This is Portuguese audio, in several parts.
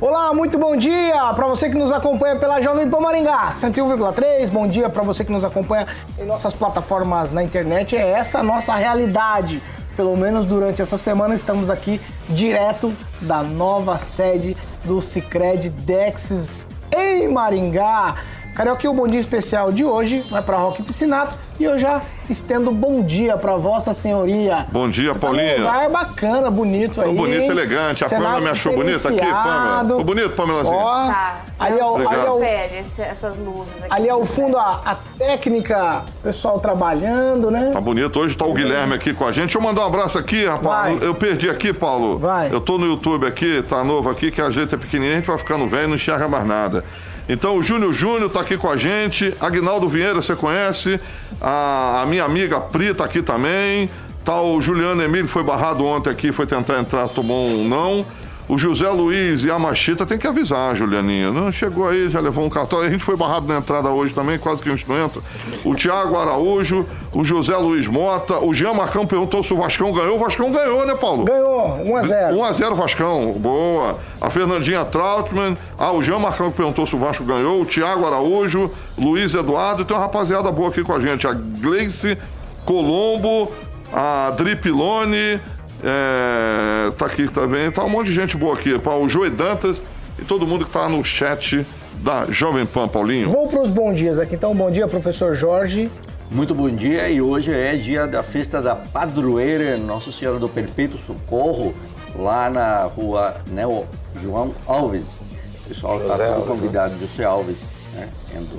Olá, muito bom dia para você que nos acompanha pela Jovem Pan Maringá 101,3. Bom dia para você que nos acompanha em nossas plataformas na internet. É essa a nossa realidade. Pelo menos durante essa semana estamos aqui direto da nova sede do Sicredi Dexis em Maringá. Carioca, o bom dia especial de hoje vai para Rock Piscinato e eu já estendo bom dia para Vossa Senhoria. Bom dia, Você Paulinho. Tá num lugar bacana, bonito aí. bonito, elegante. A Cenário Pamela me achou bonita aqui, Pamela. Ficou bonito, Pamelazinha? Ó, Tá. ali é o, ali é o, esse- essas luzes aqui. ali é o fundo, a, a técnica, o pessoal trabalhando, né? Tá bonito. Hoje tá o Guilherme aqui com a gente. Deixa eu mandar um abraço aqui, rapaz. Vai. Eu perdi aqui, Paulo. Vai. Eu tô no YouTube aqui, tá novo aqui, que a gente é pequenininho, a gente vai ficando velho e não enxerga mais nada. Então o Júnior Júnior tá aqui com a gente. Agnaldo Vieira, você conhece. A, a minha amiga Pri tá aqui também. Tá o Juliano Emílio, foi barrado ontem aqui, foi tentar entrar, tomou um não. O José Luiz e a Machita tem que avisar, Julianinha. Não chegou aí, já levou um cartão. A gente foi barrado na entrada hoje também, quase que a gente não entra. O Tiago Araújo, o José Luiz Mota, o Jean Marcão perguntou se o Vascão ganhou. O Vascão ganhou, né, Paulo? Ganhou, 1 a 0 1x0 Vascão, boa. A Fernandinha Trautmann, ah, o Jean Marcão que perguntou se o Vasco ganhou, o Thiago Araújo, Luiz Eduardo, e tem uma rapaziada boa aqui com a gente, a Gleice Colombo, a Dripilone, é, tá aqui também, tá um monte de gente boa aqui, o Joey Dantas e todo mundo que tá no chat da Jovem Pan, Paulinho. Vou para os bons dias aqui. Então, bom dia, professor Jorge. Muito bom dia e hoje é dia da festa da padroeira Nossa Senhora do Perpétuo Socorro, lá na rua Neo João Alves. O pessoal está todo convidado, José Alves, né?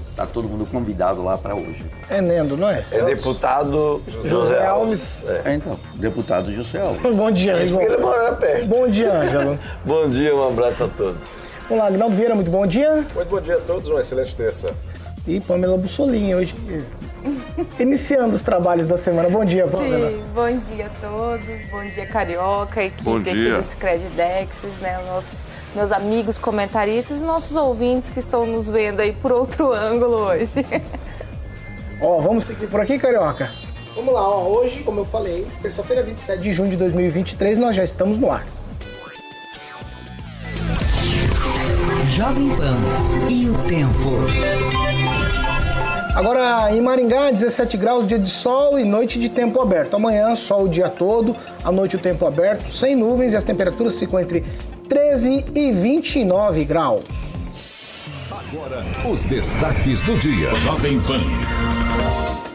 Está todo mundo convidado lá para hoje. É Nendo, não é? É deputado José Alves. É. É, então, deputado José Alves. Bom dia, Isso porque ele Ângelo. mora perto. Bom dia, Ângelo. Bom dia, um abraço a todos. Vamos lá, Agnaldo Vieira, muito bom dia. Muito bom dia a todos, uma excelente terça. E Pamela Bussolini, hoje iniciando os trabalhos da semana. Bom dia, Pamela. Sim, bom dia a todos, bom dia Carioca, equipe Bom aqui dia. do Cicred Dexis, né, nossos, meus amigos comentaristas e nossos ouvintes que estão nos vendo aí por outro ângulo hoje. Ó, vamos seguir por aqui, Carioca? Vamos lá, ó. Hoje, como eu falei, terça-feira, 27 de junho de 2023, nós já estamos no ar. Jovem Pan e o tempo. Agora em Maringá, 17 graus, dia de sol e noite de tempo aberto. Amanhã, sol o dia todo, à noite o tempo aberto, sem nuvens e as temperaturas ficam entre 13 e 29 graus. Agora, os destaques do dia. Jovem Pan.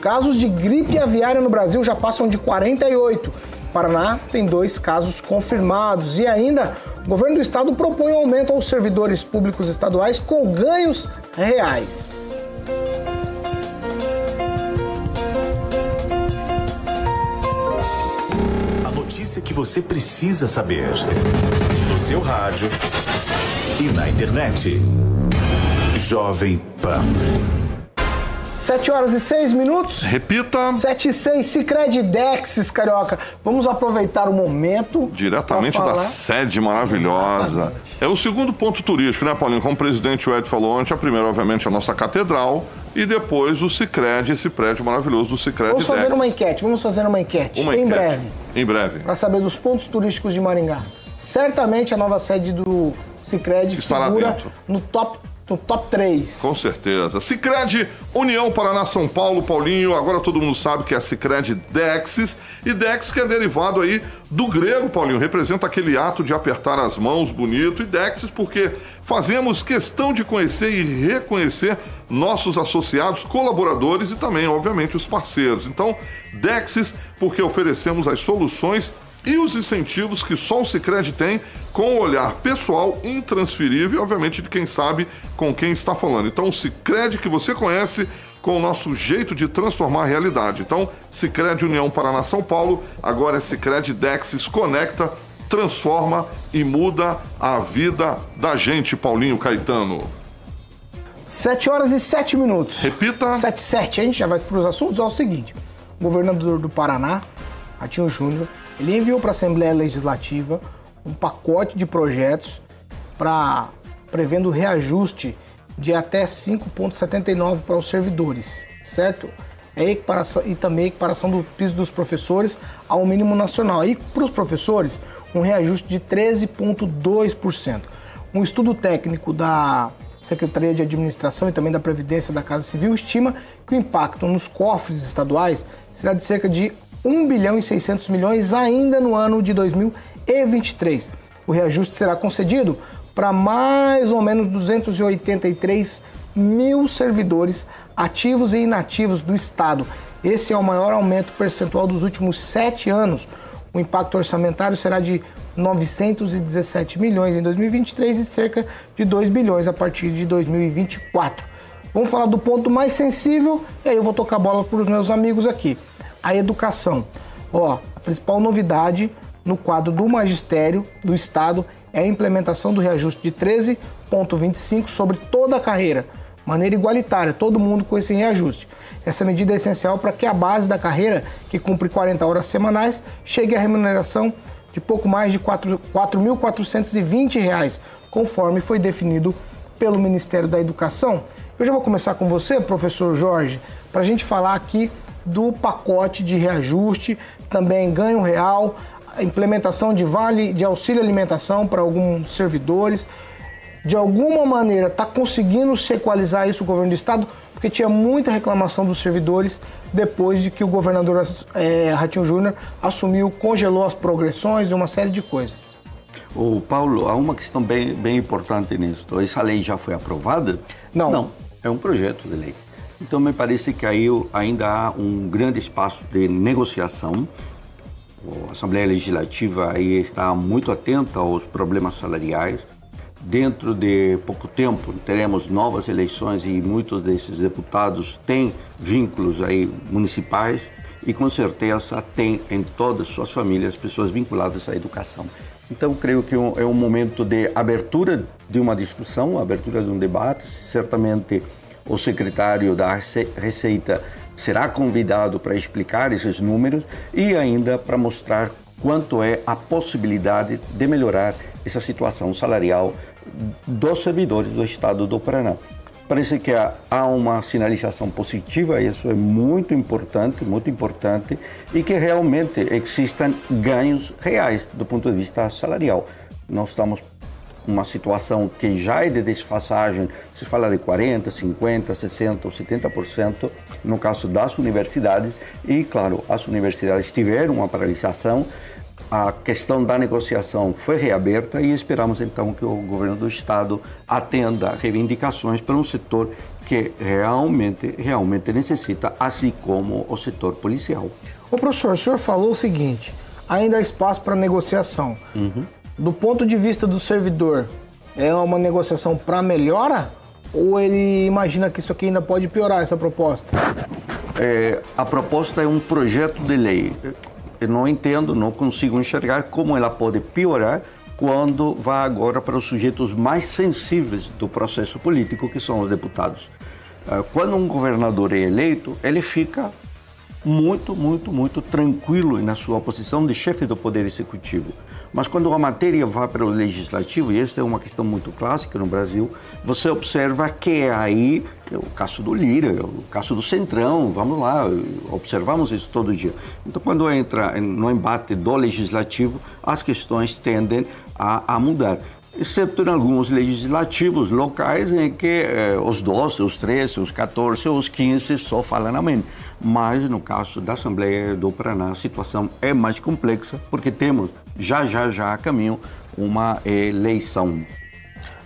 Casos de gripe aviária no Brasil já passam de 48. Paraná tem dois casos confirmados. E ainda, o governo do estado propõe um aumento aos servidores públicos estaduais com ganhos reais. Notícia que você precisa saber. No seu rádio e na internet. Jovem Pan. 7 horas e 6 minutos. Repita. 7 e 6, Cicred Dexis, Carioca. Vamos aproveitar o momento. Diretamente da sede maravilhosa. É o segundo ponto turístico, né, Paulinho? Como o presidente Ed falou ontem, a primeira, obviamente, a nossa catedral e depois o Cicred, esse prédio maravilhoso do Cicred Vamos fazer Dex. uma enquete, vamos fazer uma enquete. Uma em enquete. breve. Em breve. para saber dos pontos turísticos de Maringá. Certamente a nova sede do Cicred Estará figura dentro. no top, no top 3. Com certeza. Cicred União Paraná São Paulo, Paulinho. Agora todo mundo sabe que é Cicred Dexis. E Dex que é derivado aí do grego, Paulinho. Representa aquele ato de apertar as mãos bonito. E Dexis porque fazemos questão de conhecer e reconhecer nossos associados, colaboradores e também, obviamente, os parceiros. Então, Dexis porque oferecemos as soluções e os incentivos que só o Cicred tem com o olhar pessoal, intransferível e, obviamente, de quem sabe com quem está falando. Então, o Cicred que você conhece com o nosso jeito de transformar a realidade. Então, Cicred União Paraná São Paulo, agora é Cicred Dexis Conecta transforma e muda a vida da gente, Paulinho Caetano. 7 horas e 7 minutos. Repita. 7 7. A gente já vai para os assuntos. É o seguinte: o governador do Paraná, Ratinho Júnior, ele enviou para a Assembleia Legislativa um pacote de projetos para prevendo reajuste de até 5,79 para os servidores, certo? É equiparação, e também equiparação do piso dos professores ao mínimo nacional. E para os professores, um reajuste de 13,2%. Um estudo técnico da Secretaria de Administração e também da Previdência da Casa Civil estima que o impacto nos cofres estaduais será de cerca de 1 bilhão e 600 milhões ainda no ano de 2023. O reajuste será concedido para mais ou menos 283 mil servidores ativos e inativos do Estado. Esse é o maior aumento percentual dos últimos sete anos. O impacto orçamentário será de 917 milhões em 2023 e cerca de 2 bilhões a partir de 2024. Vamos falar do ponto mais sensível e aí eu vou tocar a bola para os meus amigos aqui. A educação. Ó, a principal novidade no quadro do magistério do Estado é a implementação do reajuste de 13,25 sobre toda a carreira, maneira igualitária, todo mundo com esse reajuste. Essa medida é essencial para que a base da carreira, que cumpre 40 horas semanais, chegue à remuneração de pouco mais de R$ 4.420, conforme foi definido pelo Ministério da Educação. Eu já vou começar com você, professor Jorge, para a gente falar aqui do pacote de reajuste, também ganho real, implementação de vale de auxílio alimentação para alguns servidores. De alguma maneira está conseguindo se equalizar isso o governo do estado, porque tinha muita reclamação dos servidores depois de que o governador é, Ratinho Júnior assumiu, congelou as progressões e uma série de coisas. O Paulo, há uma questão bem, bem importante nisso. Essa lei já foi aprovada? Não. Não, é um projeto de lei. Então me parece que aí ainda há um grande espaço de negociação a Assembleia Legislativa aí está muito atenta aos problemas salariais. Dentro de pouco tempo teremos novas eleições e muitos desses deputados têm vínculos aí municipais e com certeza tem em todas suas famílias pessoas vinculadas à educação. Então creio que é um momento de abertura de uma discussão, abertura de um debate. Certamente o secretário da Receita será convidado para explicar esses números e ainda para mostrar quanto é a possibilidade de melhorar essa situação salarial dos servidores do Estado do Paraná. Parece que há uma sinalização positiva, isso é muito importante, muito importante, e que realmente existam ganhos reais do ponto de vista salarial. Nós estamos uma situação que já é de desfasagem, se fala de 40%, 50%, 60% ou 70% no caso das universidades, e claro, as universidades tiveram uma paralisação, a questão da negociação foi reaberta e esperamos então que o governo do estado atenda reivindicações para um setor que realmente, realmente necessita, assim como o setor policial. O professor, o senhor falou o seguinte: ainda há espaço para negociação. Uhum. Do ponto de vista do servidor, é uma negociação para melhora? Ou ele imagina que isso aqui ainda pode piorar essa proposta? É, a proposta é um projeto de lei. Eu não entendo, não consigo enxergar como ela pode piorar quando vai agora para os sujeitos mais sensíveis do processo político, que são os deputados. É, quando um governador é eleito, ele fica muito, muito, muito tranquilo na sua posição de chefe do Poder Executivo. Mas quando a matéria vai para o legislativo, e esta é uma questão muito clássica no Brasil, você observa que é aí é o caso do Lira, é o caso do Centrão, vamos lá, observamos isso todo dia. Então, quando entra no embate do legislativo, as questões tendem a, a mudar exceto em alguns legislativos locais em que eh, os 12, os 13, os 14, os 15 só falam amém. Mas no caso da Assembleia do Paraná, a situação é mais complexa porque temos já, já, já a caminho uma eleição.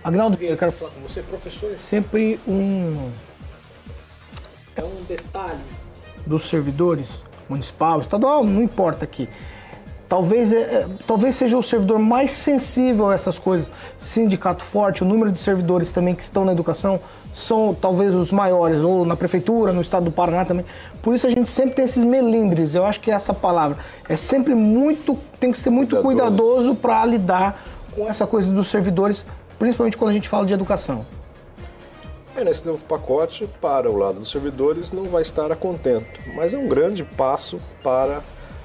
Agnaldo Vieira, quero falar com você. Professor é sempre um. É um detalhe dos servidores municipal, estadual, não importa aqui. Talvez, é, é, talvez seja o servidor mais sensível a essas coisas. Sindicato forte, o número de servidores também que estão na educação são talvez os maiores, ou na prefeitura, no estado do Paraná também. Por isso a gente sempre tem esses melindres. Eu acho que é essa palavra é sempre muito, tem que ser muito cuidadoso para lidar com essa coisa dos servidores, principalmente quando a gente fala de educação. É, nesse novo pacote, para o lado dos servidores, não vai estar a contento, mas é um grande passo para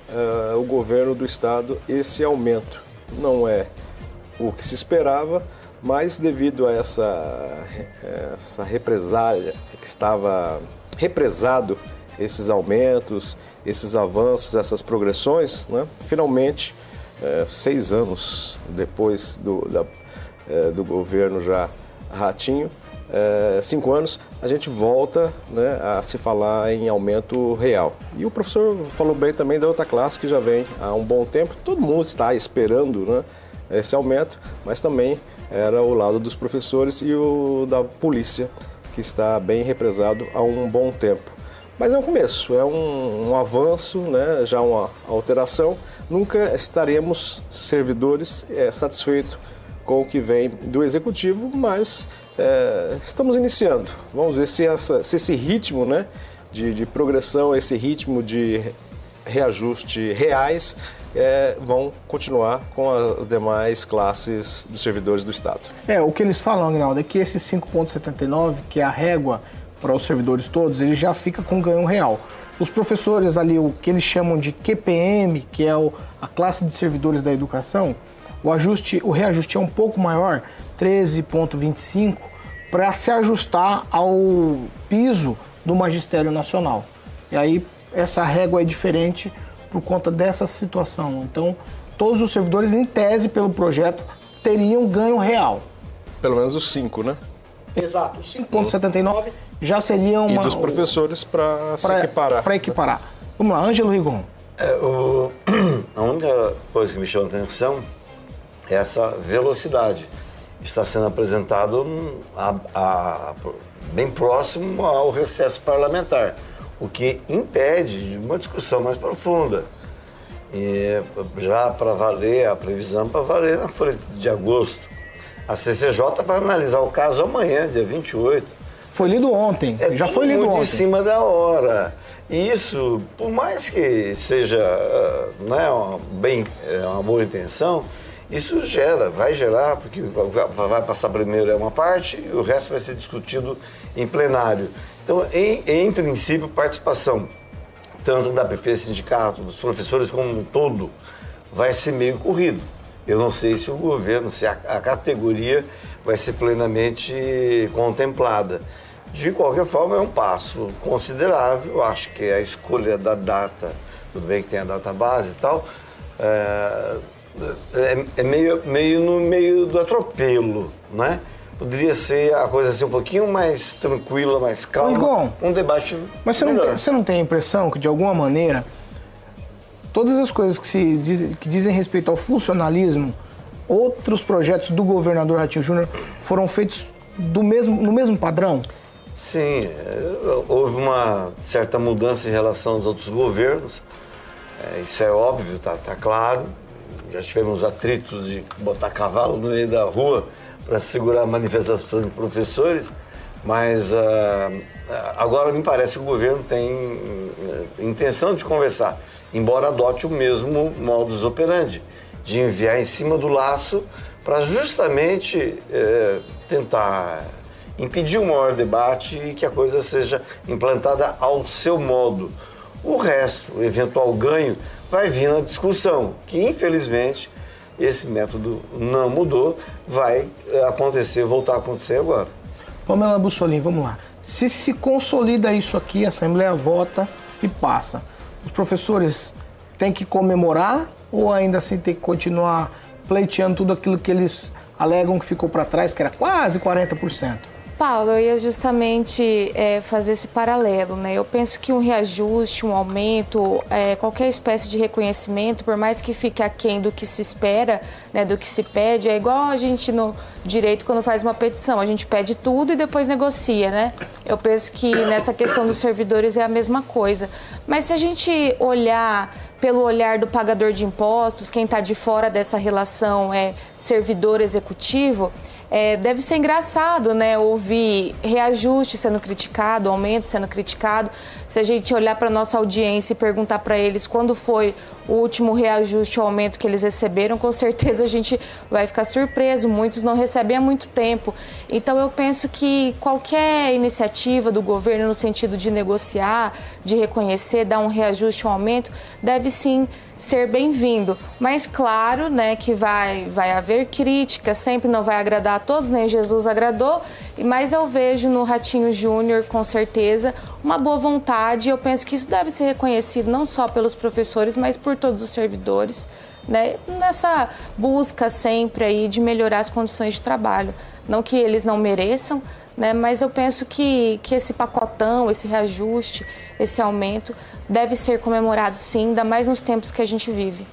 uh, o governo do estado esse aumento. Não é o que se esperava, mas devido a essa, essa represália que estava represado esses aumentos, esses avanços, essas progressões, né? finalmente, é, seis anos depois do, da, é, do governo já Ratinho, é, cinco anos, a gente volta né, a se falar em aumento real. E o professor falou bem também da outra classe que já vem há um bom tempo. Todo mundo está esperando né, esse aumento, mas também era o lado dos professores e o da polícia, que está bem represado há um bom tempo. Mas é um começo, é um, um avanço, né, já uma alteração. Nunca estaremos servidores é, satisfeitos com o que vem do executivo, mas é, estamos iniciando. Vamos ver se, essa, se esse ritmo né, de, de, progressão, esse ritmo de reajuste reais é, vão continuar com as demais classes dos servidores do Estado. É, o que eles falam, Agnaldo, é que esse 5,79, que é a régua para os servidores todos, ele já fica com ganho real. Os professores ali, o que eles chamam de QPM, que é o, a classe de servidores da educação, o ajuste, o reajuste é um pouco maior, 13,25, para se ajustar ao piso do magistério nacional. E aí essa régua é diferente por conta dessa situação. Então, todos os servidores, em tese, pelo projeto, teriam ganho real. Pelo menos os 5, né? Exato, 5,79 já seria uma. E dos professores para se equiparar. Para equiparar. Vamos lá, Ângelo Rigon. É, o, a única coisa que me chama a atenção é essa velocidade. Está sendo apresentado a, a, bem próximo ao recesso parlamentar, o que impede de uma discussão mais profunda. E já para valer, a previsão para valer na folha de agosto. A CCJ vai analisar o caso amanhã, dia 28 foi lido ontem. É já foi lido muito ontem. em cima da hora. E isso, por mais que seja né, uma, bem, é uma boa intenção, isso gera, vai gerar, porque vai passar primeiro é uma parte e o resto vai ser discutido em plenário. Então, em, em princípio, participação tanto da PP Sindicato, dos professores como um todo, vai ser meio corrido. Eu não sei se o governo, se a, a categoria vai ser plenamente contemplada. De qualquer forma, é um passo considerável. Acho que a escolha da data, tudo bem que tem a data base e tal, é, é, é meio, meio no meio do atropelo, né? Poderia ser a coisa assim um pouquinho mais tranquila, mais calma. Igor, um debate. Mas você não, tem, você não tem a impressão que, de alguma maneira, todas as coisas que, se diz, que dizem respeito ao funcionalismo, outros projetos do governador Ratinho Júnior foram feitos do mesmo, no mesmo padrão? Sim, é, houve uma certa mudança em relação aos outros governos, é, isso é óbvio, tá, tá claro. Já tivemos atritos de botar cavalo no meio da rua para segurar a manifestação de professores, mas uh, agora me parece que o governo tem uh, intenção de conversar, embora adote o mesmo modus operandi, de enviar em cima do laço para justamente uh, tentar impedir um maior debate e que a coisa seja implantada ao seu modo. O resto, o eventual ganho, vai vir na discussão, que infelizmente esse método não mudou, vai eh, acontecer, voltar a acontecer agora. Pamela Bussolini, vamos lá. Se se consolida isso aqui, a Assembleia vota e passa, os professores têm que comemorar ou ainda assim tem que continuar pleiteando tudo aquilo que eles alegam que ficou para trás, que era quase 40%? Paulo, eu ia justamente é, fazer esse paralelo, né? Eu penso que um reajuste, um aumento, é, qualquer espécie de reconhecimento, por mais que fique aquém do que se espera, né, do que se pede, é igual a gente no direito quando faz uma petição, a gente pede tudo e depois negocia, né? Eu penso que nessa questão dos servidores é a mesma coisa. Mas se a gente olhar pelo olhar do pagador de impostos, quem está de fora dessa relação é servidor executivo, é, deve ser engraçado, né, ouvir reajuste sendo criticado, aumento sendo criticado. Se a gente olhar para nossa audiência e perguntar para eles quando foi o último reajuste ou aumento que eles receberam, com certeza a gente vai ficar surpreso. Muitos não recebem há muito tempo. Então eu penso que qualquer iniciativa do governo no sentido de negociar, de reconhecer, dar um reajuste um aumento, deve sim ser bem-vindo. Mas claro, né, que vai, vai haver crítica, sempre não vai agradar a todos, nem Jesus agradou, mas eu vejo no Ratinho Júnior, com certeza, uma boa vontade. Eu penso que isso deve ser reconhecido não só pelos professores, mas por todos os servidores, né, nessa busca sempre aí de melhorar as condições de trabalho. Não que eles não mereçam, né, mas eu penso que, que esse pacotão, esse reajuste, esse aumento deve ser comemorado sim, ainda mais nos tempos que a gente vive.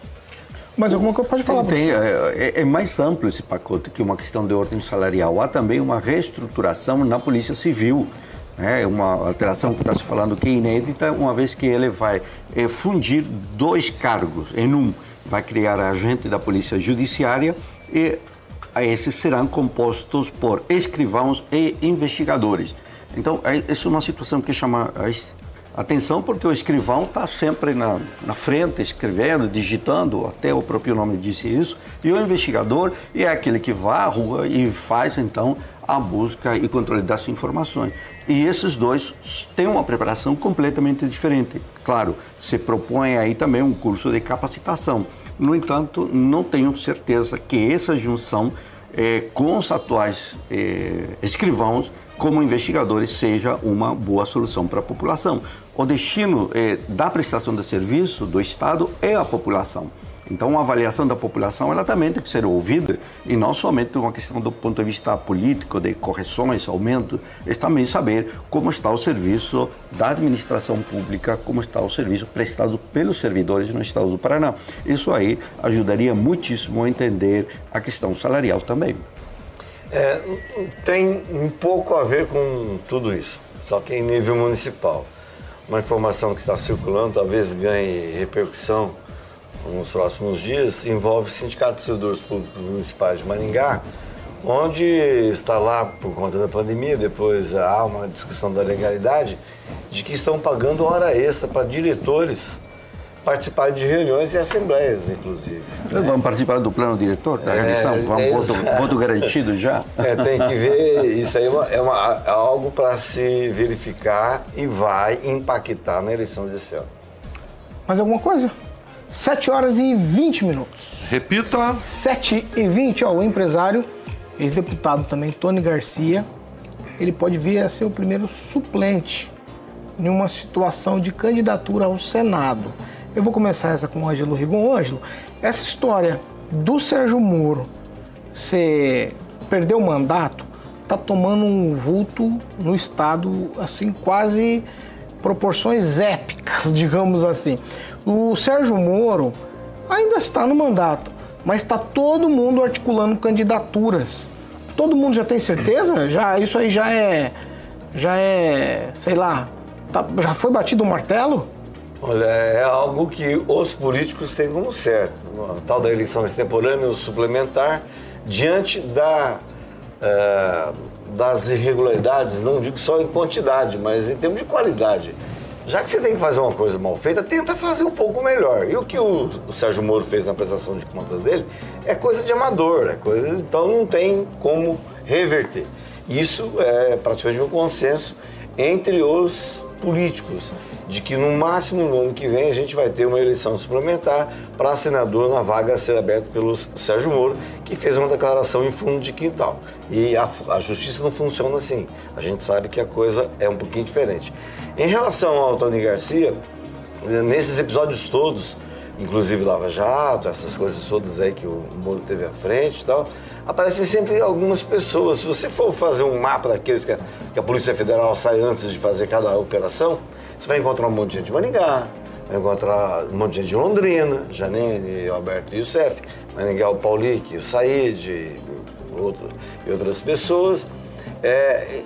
Mas alguma coisa pode falar? Tem, é, é, mais amplo esse pacote que uma questão de ordem salarial. Há também uma reestruturação na Polícia Civil. É uma alteração que está se falando que é inédita, uma vez que ele vai é, fundir dois cargos em um. Vai criar agente da Polícia Judiciária e esses serão compostos por escrivãos e investigadores. Então, essa é uma situação que chama Atenção, porque o escrivão está sempre na, na frente, escrevendo, digitando, até o próprio nome disse isso, e o investigador é aquele que vai à rua e faz então a busca e controle das informações. E esses dois têm uma preparação completamente diferente. Claro, se propõe aí também um curso de capacitação. No entanto, não tenho certeza que essa junção eh, com os atuais eh, escrivãos como investigadores seja uma boa solução para a população o destino é, da prestação de serviço do Estado é a população. Então, a avaliação da população ela também tem que ser ouvida e não somente uma questão do ponto de vista político, de correções, aumento, é também saber como está o serviço da administração pública, como está o serviço prestado pelos servidores no Estado do Paraná. Isso aí ajudaria muitíssimo a entender a questão salarial também. É, tem um pouco a ver com tudo isso, só que em nível municipal uma informação que está circulando, talvez ganhe repercussão nos próximos dias, envolve o Sindicato de Servidores Públicos Municipais de Maringá, onde está lá por conta da pandemia, depois há uma discussão da legalidade, de que estão pagando hora extra para diretores participarem de reuniões e assembleias, inclusive. Né? Vamos participar do plano diretor da reunião? É, Vamos é, voto, voto, garantido já? É, tem que ver, isso aí é, uma, é, uma, é algo para se verificar e vai impactar na eleição desse ano. Mais alguma coisa? 7 horas e 20 minutos. Repita. 7 e 20, ó, o empresário, ex-deputado também, Tony Garcia, ele pode vir a ser o primeiro suplente em uma situação de candidatura ao Senado. Eu vou começar essa com o Ângelo Rigon. Ângelo, essa história do Sérgio Moro ser perder o mandato tá tomando um vulto no estado assim quase proporções épicas, digamos assim. O Sérgio Moro ainda está no mandato, mas está todo mundo articulando candidaturas. Todo mundo já tem certeza? Já isso aí já é já é, sei lá, tá, já foi batido o martelo? Olha, é algo que os políticos têm como certo. A tal da eleição extemporânea ou suplementar, diante da, uh, das irregularidades, não digo só em quantidade, mas em termos de qualidade. Já que você tem que fazer uma coisa mal feita, tenta fazer um pouco melhor. E o que o, o Sérgio Moro fez na prestação de contas dele é coisa de amador, é coisa, então não tem como reverter. Isso é praticamente um consenso entre os políticos de que no máximo no ano que vem a gente vai ter uma eleição suplementar para senador na vaga a ser aberta pelo Sérgio Moro, que fez uma declaração em fundo de quintal. E a, a justiça não funciona assim. A gente sabe que a coisa é um pouquinho diferente. Em relação ao Tony Garcia, nesses episódios todos, inclusive Lava Jato, essas coisas todas aí que o Moro teve à frente e tal, aparecem sempre algumas pessoas. Se você for fazer um mapa daqueles que a, que a Polícia Federal sai antes de fazer cada operação, você vai encontrar um monte de gente de Maringá, vai encontrar um monte de gente de Londrina, Janine, Alberto Youssef, Maringá, o Paulique, o Said, outro, e outras pessoas. É,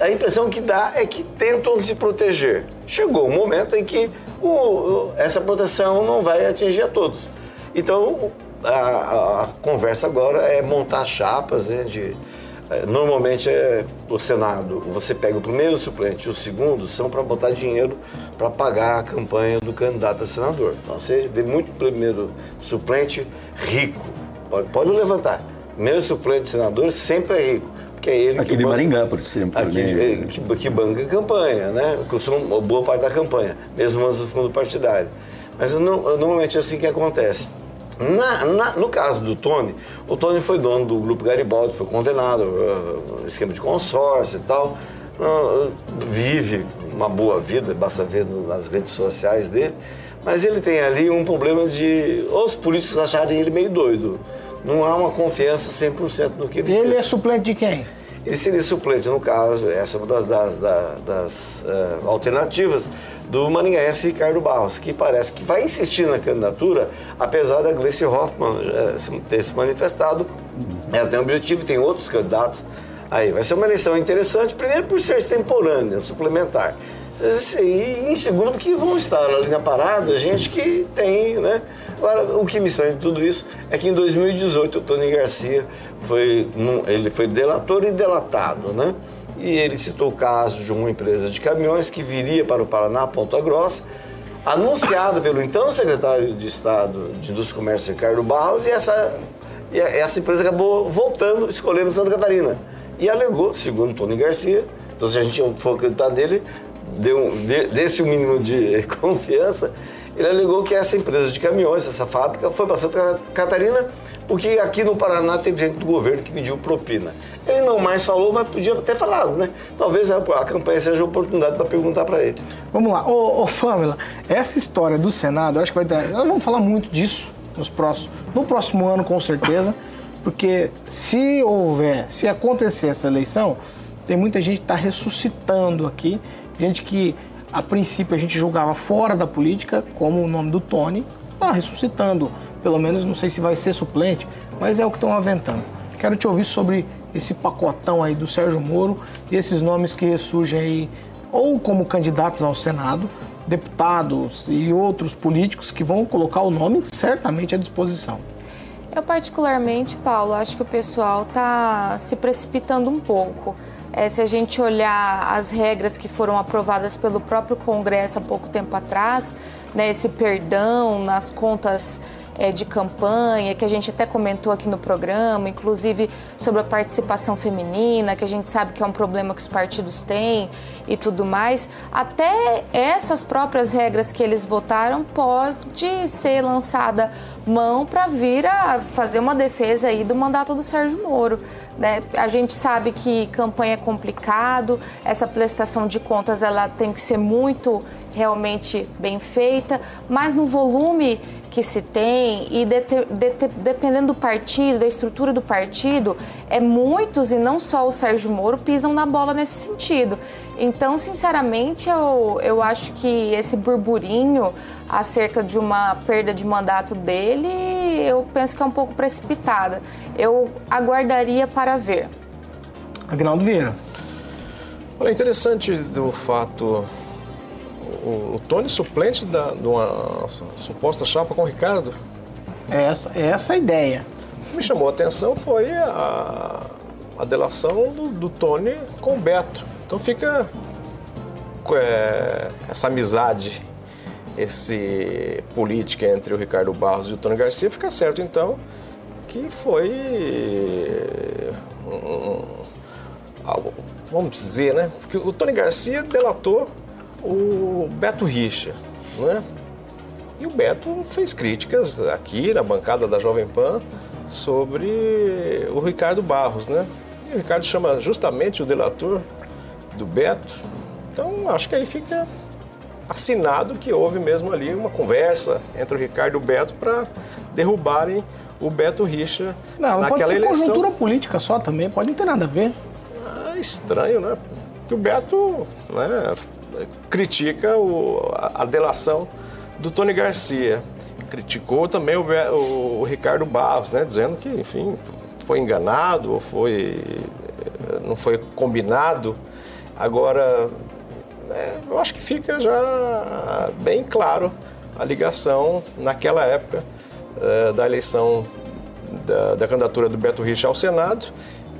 a impressão que dá é que tentam se proteger. Chegou um momento em que essa proteção não vai atingir a todos. Então, a, a- a conversa agora é montar chapas, né, de, é, normalmente é o Senado, você pega o primeiro suplente e o segundo, são para botar dinheiro para pagar a campanha do candidato a senador. Então, você vê muito primeiro suplente rico, pode, pode levantar. Primeiro suplente senador sempre é rico, porque é ele Aqui que de banca- Maringá, por exemplo. Aqui, né? eh, que, que banca a campanha, né? Costuma boa parte da campanha, mesmo antes do fundo partidário. Mas não- normalmente é assim que acontece. Na- na- no caso do Tony, o Tony foi dono do Grupo Garibaldi, foi condenado, uh, esquema de consórcio e tal. Uh, vive uma boa vida, basta ver no- nas redes sociais dele. Mas ele tem ali um problema de. Os políticos acharem ele meio doido. Não há uma confiança 100% no que ele Ele é suplente de quem? Ele seria suplente, no caso, essa é uma das, das- da- das, eh, alternativas do maringaense Ricardo Barros, que parece que vai insistir na candidatura, apesar da Gleice Hoffmann eh, ter se manifestado. Ela tem um objetivo, tem outros candidatos. Aí vai ser uma eleição interessante, primeiro por ser extemporânea, suplementar. E em segundo, porque vão estar ali na parada gente que tem, né? Agora, o que me estranha de tudo isso é que em 2018 o Tony Garcia foi, ele foi delator e delatado, né? E ele citou o caso de uma empresa de caminhões que viria para o Paraná, Ponta Grossa, anunciada pelo então secretário de Estado de Indústria e Comércio, Ricardo Barros, e essa, e essa empresa acabou voltando, escolhendo Santa Catarina. E alegou, segundo Tony Garcia, então se a gente for acreditar nele, deu, um- de, desse o mínimo de confiança, ele alegou que essa empresa de caminhões, essa fábrica, foi para Santa Catarina porque aqui no Paraná teve gente do governo que pediu propina. Ele não mais falou, mas podia ter falado, né? Talvez a, a campanha seja a oportunidade para perguntar para ele. Vamos lá. Ô, ô essa história do Senado, eu acho que vai ter. Nós vamos falar muito disso nos próximos, no próximo ano, com certeza. Porque se houver, se acontecer essa eleição, tem muita gente que está ressuscitando aqui. Gente que a princípio a gente julgava fora da política, como o nome do Tony, está ressuscitando. Pelo menos não sei se vai ser suplente, mas é o que estão aventando. Quero te ouvir sobre esse pacotão aí do Sérgio Moro e esses nomes que ressurgem aí, ou como candidatos ao Senado, deputados e outros políticos que vão colocar o nome certamente à disposição. Eu particularmente, Paulo, acho que o pessoal está se precipitando um pouco. É, se a gente olhar as regras que foram aprovadas pelo próprio Congresso há pouco tempo atrás, né, esse perdão nas contas é, de campanha, que a gente até comentou aqui no programa, inclusive sobre a participação feminina, que a gente sabe que é um problema que os partidos têm e tudo mais, até essas próprias regras que eles votaram pode ser lançada mão para vir a fazer uma defesa aí do mandato do Sérgio Moro. Né? A gente sabe que campanha é complicado, essa prestação de contas ela tem que ser muito realmente bem feita, mas no volume que se tem e dete- dete- dependendo do partido, da estrutura do partido, é muitos e não só o Sérgio Moro pisam na bola nesse sentido. Então, sinceramente, eu, eu acho que esse burburinho acerca de uma perda de mandato dele, eu penso que é um pouco precipitada. Eu aguardaria para ver. Agnaldo Vieira. Olha, é interessante do fato. O, o Tony suplente da, de uma suposta chapa com o Ricardo. É essa, é essa a ideia. O que me chamou a atenção foi a, a delação do, do Tony com o Beto. Então fica é, essa amizade, esse política entre o Ricardo Barros e o Tony Garcia, fica certo então que foi um, algo, vamos dizer, né? Porque o Tony Garcia delatou o Beto Richa, né? E o Beto fez críticas aqui na bancada da Jovem Pan sobre o Ricardo Barros, né? E o Ricardo chama justamente o delator do Beto. Então acho que aí fica assinado que houve mesmo ali uma conversa entre o Ricardo e o Beto para derrubarem o Beto Richa Não, pode naquela ser eleição. conjuntura política só também, pode não ter nada a ver. É estranho, né? Que o Beto né, critica o- a, delação do Tony Garcia. Criticou também o, o- o Ricardo Barros, né? Dizendo que, enfim, foi enganado ou foi não foi combinado. Agora, é, eu acho que fica já bem claro a ligação naquela época é, da eleição da, da, candidatura do Beto Richa ao Senado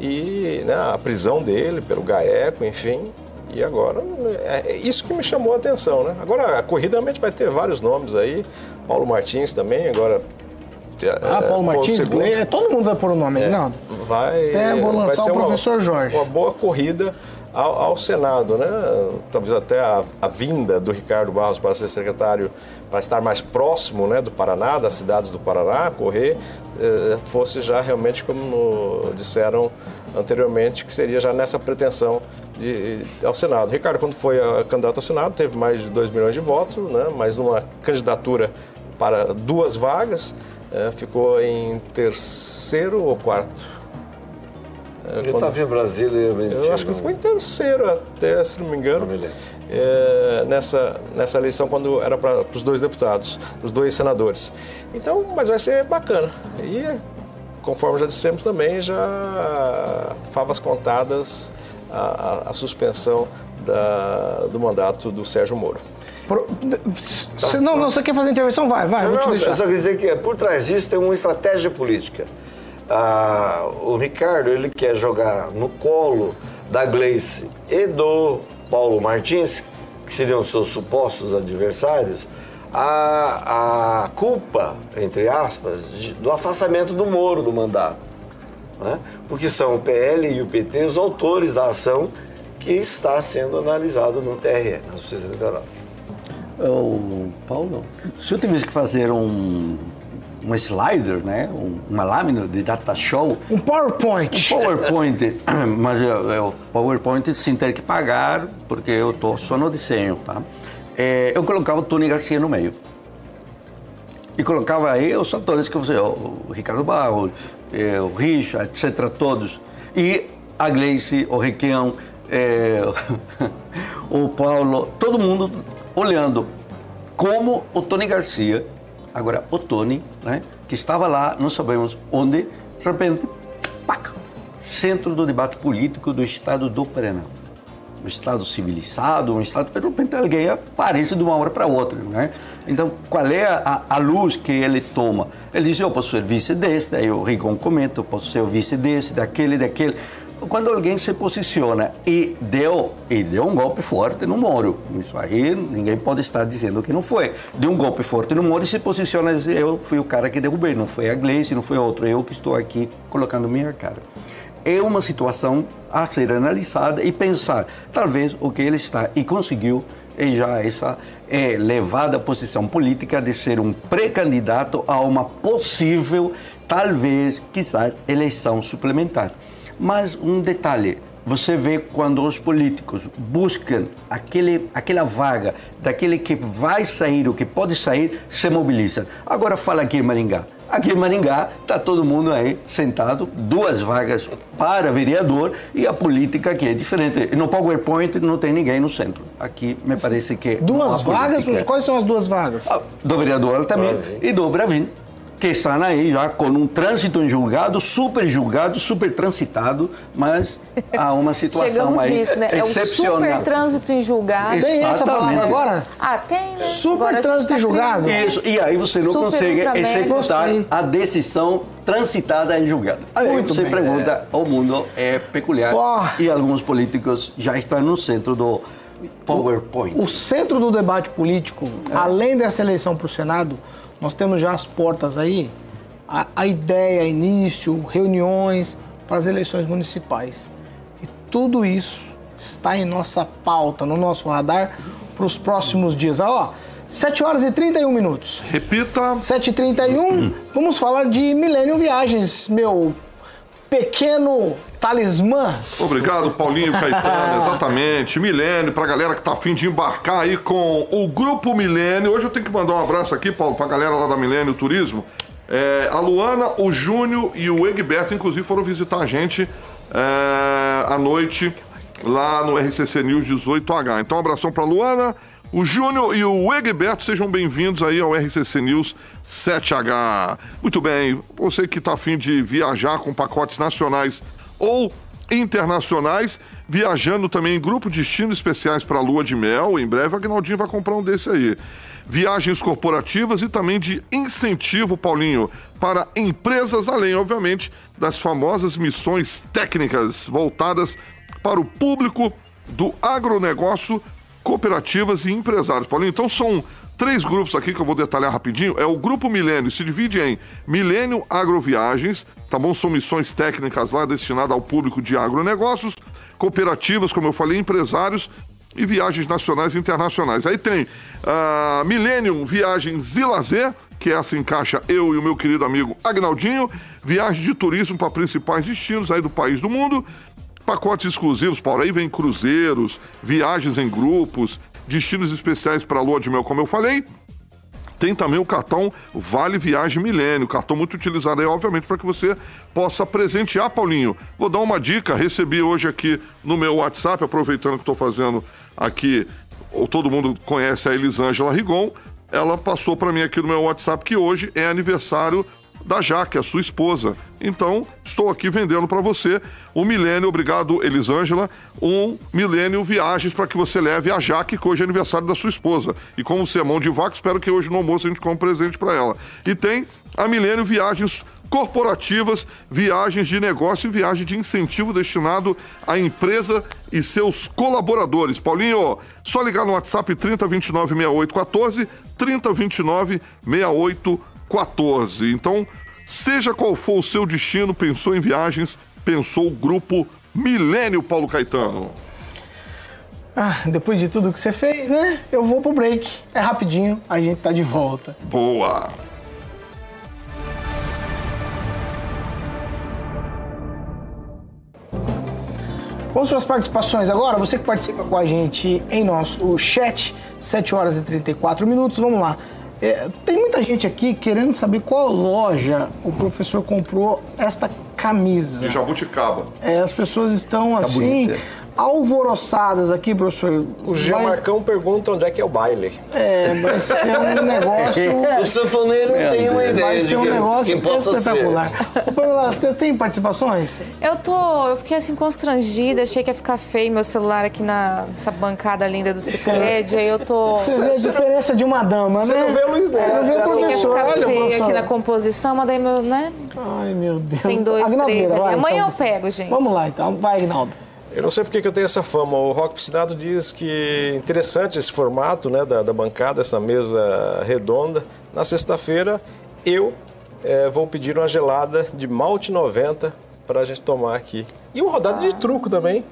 e né, a prisão dele pelo GAECO, enfim. E agora, é, é isso que me chamou a atenção, né? Agora, a corrida realmente vai ter vários nomes aí. Paulo Martins também, agora ah, Paulo Martins, Gle... todo mundo vai pôr o nome, é, não? Vai. É, vou lançar vai ser o professor uma, Jorge. Uma boa corrida ao, ao Senado, né? Talvez até a, a, vinda do Ricardo Barros para ser secretário, para estar mais próximo, né, do Paraná, das cidades do Paraná, correr, eh, fosse já realmente como disseram anteriormente, que seria já nessa pretensão de, ao Senado. Ricardo, quando foi a, candidato ao Senado, teve mais de 2 milhões de votos, né? Mas numa candidatura para duas vagas, eh, ficou em terceiro ou quarto ele estava quando... em Brasília. Eu acho que ficou em terceiro até, se não me engano. Não me é, nessa, nessa eleição quando era para os dois deputados, os dois senadores. Então, mas vai ser bacana. E, conforme já dissemos também, já favas contadas a, a, a suspensão da, do mandato do Sérgio Moro. Pro... Não, não, você quer fazer intervenção? Vai, vai, não, vou te deixar. Eu só quer dizer que por trás disso tem uma estratégia política ah, o Ricardo ele quer jogar no colo da Gleice e do Paulo Martins, que seriam seus supostos adversários, a, a culpa, entre aspas, de, do afastamento do Moro do mandato. Né? Porque são o PL e o PT os autores da ação que está sendo analisado no TRE, na Justiça Eleitoral. O Paulo, se eu tivesse que fazer um um slider, né? uma lâmina de data show. Um PowerPoint. Um PowerPoint, mas o PowerPoint sem ter que pagar, porque eu estou só no desenho, tá? É, eu colocava o Tony Garcia no meio. E colocava aí os atores que você, o Ricardo Barros, é, o Richa, etc., todos. E a Gleice, o Requião, é, o Paulo, todo mundo olhando como o Tony Garcia Agora, o Tony, né, que estava lá, não sabemos onde, de repente, pac, centro do debate político do Estado do Paraná. Um Estado civilizado, um Estado, de repente alguém aparece de uma hora para outra. Né? Então, qual é a, a, luz que ele toma? Ele diz, eu posso ser vice deste, aí o Rigon comenta, eu posso ser o vice desse, daquele, daquele quando alguém se posiciona e deu, e deu um golpe forte no Moro, isso aí ninguém pode estar dizendo que não foi. Deu um golpe forte no Moro e se posiciona e diz, eu fui o cara que derrubei, não foi a Gleice, não foi outro, eu que estou aqui colocando minha cara. É uma situação a ser analisada e pensar, talvez o que ele está e conseguiu é já essa é, levada posição política de ser um pré-candidato a uma possível, talvez, quizás, eleição suplementar. Mas um detalhe, você vê quando os políticos buscam aquele, aquela vaga daquele que vai sair, o que pode sair, se mobilizam. Agora fala aqui em Maringá. Aqui em Maringá está todo mundo aí sentado, duas vagas para vereador e a política que é diferente. No PowerPoint não tem ninguém no centro. Aqui me parece que. Duas vagas? Política... Quais são as duas vagas? Ah, do vereador também e do Bravin que estão aí já com um trânsito em julgado, super julgado, super transitado, mas há uma situação Chegamos aí nisso, né? É um super trânsito em julgado. Tem essa palavra agora? Ah, tem. Né? Super agora trânsito em julgado? Isso, e aí você não super consegue executar a decisão transitada em julgado. Aí Muito você bem. pergunta, o mundo é peculiar oh. e alguns políticos já estão no centro do PowerPoint. O, o centro do debate político, é. além dessa eleição para o Senado, nós temos já as portas aí, a, a ideia, início, reuniões para as eleições municipais. E tudo isso está em nossa pauta, no nosso radar para os próximos dias. Ah, ó, 7 horas e 31 minutos. Repita. 7 e 31 vamos falar de Milênio Viagens, meu pequeno talismã. Obrigado, Paulinho Caetano, exatamente. Milênio, pra galera que tá afim de embarcar aí com o Grupo Milênio. Hoje eu tenho que mandar um abraço aqui, Paulo, pra galera lá da Milênio Turismo. É, a Luana, o Júnior e o Egberto, inclusive, foram visitar a gente é, à noite lá no RCC News 18H. Então, um abração pra Luana, o Júnior e o Egberto, sejam bem-vindos aí ao RCC News 7H. Muito bem, você que está afim de viajar com pacotes nacionais ou internacionais, viajando também em grupo de destinos especiais para a lua de mel. Em breve, a Agnaldinho vai comprar um desse aí. Viagens corporativas e também de incentivo, Paulinho, para empresas, além, obviamente, das famosas missões técnicas voltadas para o público do agronegócio, cooperativas e empresários. Paulinho, então são três grupos aqui que eu vou detalhar rapidinho. É o Grupo Milênio, se divide em Milênio Agroviagens, tá bom? São missões técnicas lá destinadas ao público de agronegócios, cooperativas, como eu falei, empresários e viagens nacionais e internacionais. Aí tem uh, Millennium Viagens e Lazer, que essa encaixa eu e o meu querido amigo Agnaldinho, viagem de turismo para principais destinos aí do país do mundo, pacotes exclusivos, Paulo, aí vem cruzeiros, viagens em grupos, destinos especiais para lua de mel, como eu falei. Tem também o cartão Vale Viagem Milênio, cartão muito utilizado aí, obviamente, para que você possa presentear, Paulinho. Vou dar uma dica, recebi hoje aqui no meu WhatsApp, aproveitando que estou fazendo aqui, todo mundo conhece a Elisângela Rigon, ela passou para mim aqui no meu WhatsApp que hoje é aniversário da Jaque, a sua esposa. Então, estou aqui vendendo para você um milênio, obrigado Elisângela, um milênio viagens para que você leve a Jaque, que hoje é aniversário da sua esposa. E como você é mão de vaca, espero que hoje no almoço a gente compre um presente para ela. E tem a Milênio Viagens corporativas, viagens de negócio e viagem de incentivo destinado à empresa e seus colaboradores. Paulinho, só ligar no WhatsApp 3029 6814, 3029 6814. Então, seja qual for o seu destino, pensou em viagens, pensou o grupo Milênio Paulo Caetano. Ah, depois de tudo que você fez, né? Eu vou pro break. É rapidinho, a gente tá de volta. Boa! Vamos para as participações agora. Você que participa com a gente em nosso chat, 7 horas e 34 minutos. Vamos lá. É, tem muita gente aqui querendo saber qual loja o professor comprou esta camisa. De jabuticaba. É, as pessoas estão tá assim. Bonita alvoroçadas aqui, professor. O Jean vai... Marcão pergunta onde é que é o baile. É, vai ser um negócio. o sanfoneiro tem uma ideia. Vai ser um negócio espetacular. Você tem participações? Eu tô. Eu fiquei assim constrangida, achei que ia ficar feio meu celular aqui na, nessa bancada linda do Cicred. Aí eu tô. Você vê a diferença de uma dama, né? Você não vê o Luiz. Você não vê o professor. Olha, feio professor. aqui na composição, mas daí meu, né? Ai, meu Deus. Tem dois, três ali. Vai, Amanhã então, eu pego, gente. Vamos lá, então. Vai, Agnaldo. Eu não sei porque que eu tenho essa fama. O Rock Piscinato diz que interessante esse formato né, da, da bancada, essa mesa redonda. Na sexta-feira, eu é, vou pedir uma gelada de malte 90 para a gente tomar aqui. E uma rodada de truco também.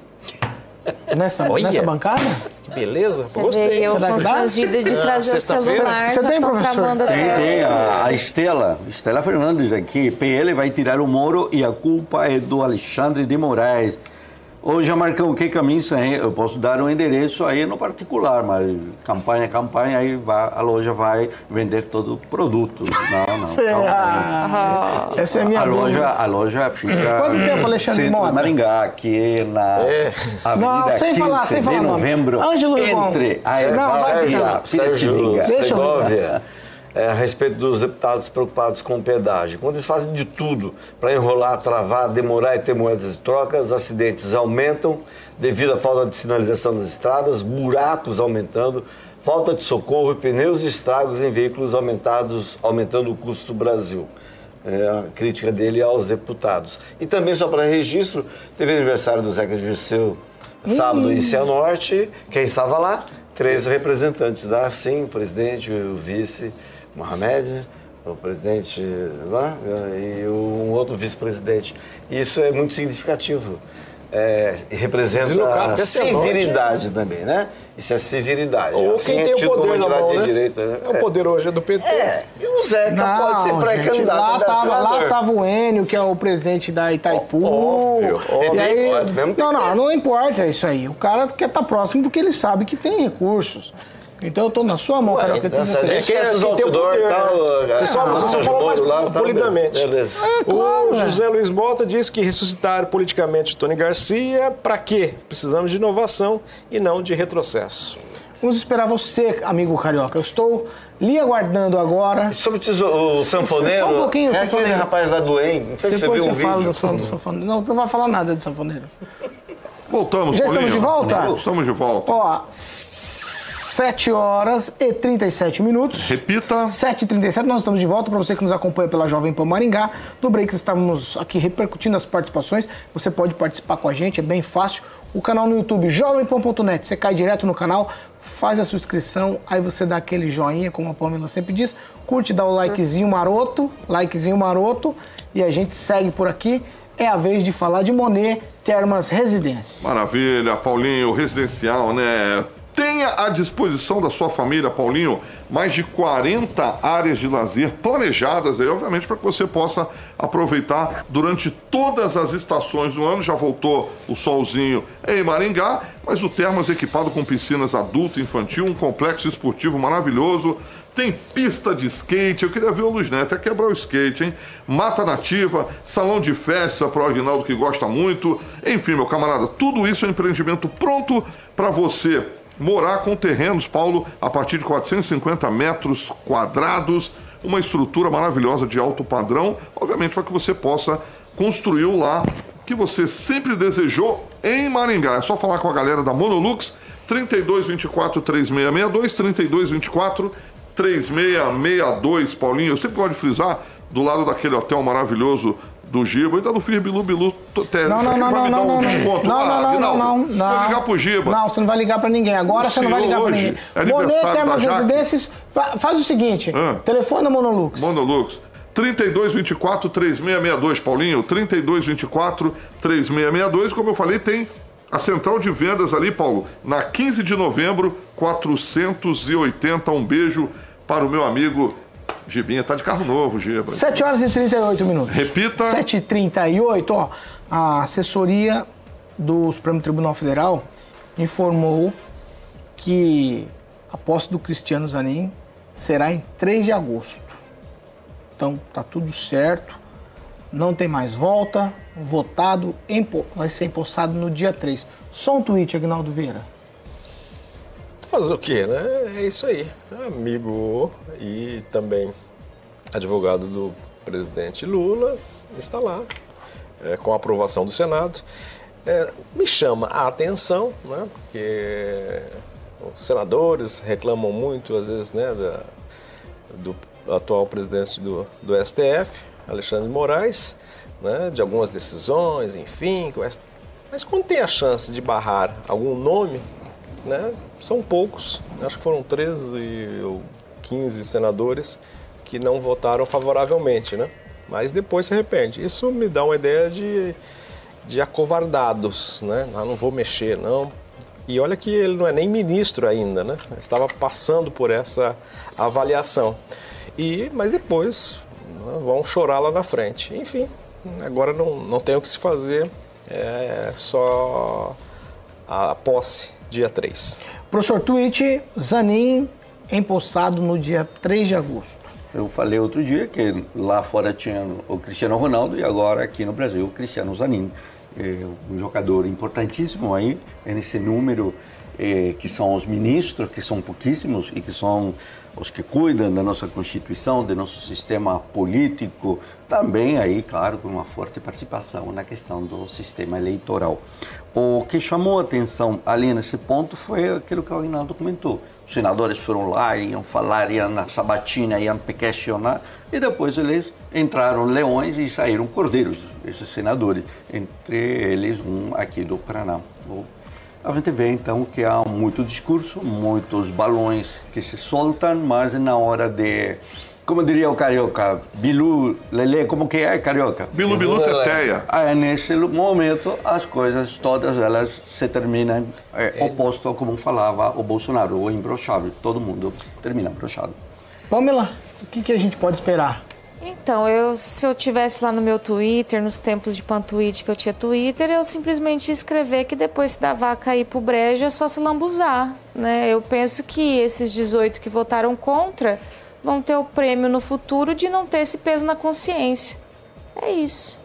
Nessa, nessa bancada? Que beleza, Você gostei. Vê, eu constrangida de trazer o celular, Você tem, professor? Tem, tem. A, a Estela, Estela Fernandes aqui, PL vai tirar o Moro e a culpa é do Alexandre de Moraes. Ô, Jamarcão, o que caminho aí? Eu posso dar um endereço aí no particular, mas campanha, campanha, aí vai, a loja vai vender todo o produto. Não, não. Ah, essa é a minha a loja, a loja fica Quanto tempo, Alexandre centro Maringá, aqui na é. Avenida não, sem 15 falar, sem falar de novembro, Ângelo entre a Erval e Piratininga. Segovia é, a respeito dos deputados preocupados com o pedágio. Quando eles fazem de tudo para enrolar, travar, demorar e ter moedas de troca, os acidentes aumentam devido à falta de sinalização das estradas, buracos aumentando, falta de socorro e pneus estragos em veículos aumentados, aumentando o custo do Brasil. É a crítica dele aos deputados. E também, só para registro, teve aniversário do Zeca Dirceu sábado em Cianorte. Quem estava lá? Três representantes da SIM, o presidente, o vice Mohamed, o presidente e um outro vice-presidente. Isso é muito significativo. É, representa a civilidade também, né? Isso é civilidade. Ou assim quem é tem o poder na mão, né? Direita, né? É, o poder hoje é do PT. É, e o Zeca não, pode ser pré-candidato lá, tava, lá tava o Enio, que é o presidente da Itaipu. Óbvio, óbvio. E aí, não, não, não importa isso aí. O cara quer estar próximo porque ele sabe que tem recursos. Então eu tô na sua mão, cara. Quem é esses outdoor tal? Você só, você só fala mais lá, polidamente. Beleza. É, claro, o José Luiz Bota diz que ressuscitar politicamente Tony Garcia, para quê? Precisamos de inovação e não de retrocesso. Vamos esperar você, amigo carioca. Eu estou lhe aguardando agora. Sobre o, tesouro, o sanfoneiro, Só um pouquinho, é sanfoneiro. aquele rapaz lá do EM, não sei se você Depois viu você um fala vídeo. do, san- do sanfoneiro. Não, não vai falar nada do sanfoneiro. Voltamos, Já estamos de volta? Estamos de volta. Ó, 7 horas e 37 minutos. Repita. 7h37, nós estamos de volta. Para você que nos acompanha pela Jovem Pan Maringá, no break estávamos aqui repercutindo as participações. Você pode participar com a gente, é bem fácil. O canal no YouTube, jovempan.net, você cai direto no canal, faz a sua inscrição, aí você dá aquele joinha, como a Pamela sempre diz, curte, dá o likezinho maroto, likezinho maroto, e a gente segue por aqui. É a vez de falar de Monet Termas Residência. Maravilha, Paulinho, residencial, né? Tenha à disposição da sua família, Paulinho, mais de 40 áreas de lazer planejadas aí, obviamente, para que você possa aproveitar durante todas as estações do ano. Já voltou o solzinho em Maringá, mas o Termas equipado com piscinas adulto e infantil, um complexo esportivo maravilhoso. Tem pista de skate, eu queria ver o Luiz Neto, até quebrar o skate, hein? Mata nativa, salão de festa para o Aguinaldo que gosta muito. Enfim, meu camarada, tudo isso é um empreendimento pronto para você morar com terrenos, Paulo, a partir de 450 metros quadrados, uma estrutura maravilhosa de alto padrão, obviamente para que você possa construir o lar que você sempre desejou em Maringá. É só falar com a galera da Monolux, 3224 3662, 3224 3662, Paulinho. Eu sempre gosto de frisar, do lado daquele hotel maravilhoso do Giba, ainda no fiz Bilu Bilu. Te- Não, não, não, vai não, me dar não, um não, não. desconto Não, lá, não, não, não, não, Vou não. ligar pro Giba. Não, você não vai ligar pra ninguém. Agora você não vai ligar pra ninguém. é da Termas. Residências, fa- faz o seguinte, Ah. telefone da Monolux. Monolux. 3224 3662, Paulinho. 3224 3662. Como eu falei, tem a central de vendas ali, Paulo, na 15 de novembro, 480. Um beijo para o meu amigo Gibinha. Tá de carro novo, Giba. 7 horas e 38 minutos. Repita. 7h38, ó. A assessoria do Supremo Tribunal Federal informou que a posse do Cristiano Zanin será em 3 de agosto. Então tá tudo certo, não tem mais volta, votado, vai ser empossado no dia 3. Só um tweet, Agnaldo Vieira. Fazer o quê, né? É isso aí. Amigo e também advogado do presidente Lula está lá, é, com a aprovação do Senado. É, me chama a atenção, né? Porque os senadores reclamam muito, às vezes, né, da, do atual presidente do, do STF, Alexandre Moraes, né, de algumas decisões, enfim. Mas quando tem a chance de barrar algum nome, né, são poucos. Acho que foram 13 ou 15 senadores que não votaram favoravelmente, né? Mas depois se arrepende. Isso me dá uma ideia de, de acovardados, né? Ah, não vou mexer, não. E olha que ele não é nem ministro ainda, né? Estava passando por essa avaliação. E, mas depois né, vão chorar lá na frente. Enfim, agora não, não tem o que se fazer, é só a posse, dia 3. Professor Tweet, Zanin empossado no dia 3 de agosto. Eu falei outro dia que lá fora tinha o Cristiano Ronaldo e agora aqui no Brasil o Cristiano Zanin. É um jogador importantíssimo aí, nesse número eh, que são os ministros, que são pouquíssimos e que são os que cuidam da nossa Constituição, do nosso sistema político, também aí, claro, com uma forte participação na questão do sistema eleitoral. O que chamou a atenção ali nesse ponto foi aquilo que o Aguinaldo comentou. Os senadores foram lá, iam falar, iam na sabatina, iam questionar, e depois eles entraram leões e saíram cordeiros, esses senadores, entre eles um aqui do Paraná. A gente vê então que há muito discurso, muitos balões que se soltam, mas na hora de, como diria o carioca, bilu, lele, como que é carioca? Bilu, bilu, teteia. Ah, nesse momento as coisas todas elas se terminam é, oposto como falava o Bolsonaro, o imbrochável, todo mundo termina brochado. Pamela, o que, que a gente pode esperar? Então, eu, se eu tivesse lá no meu Twitter, nos tempos de Pantweet que eu tinha Twitter, eu simplesmente ia escrever que depois se da vaca ir pro brejo é só se lambuzar, né? Eu penso que esses 18 que votaram contra vão ter o prêmio no futuro de não ter esse peso na consciência. É isso.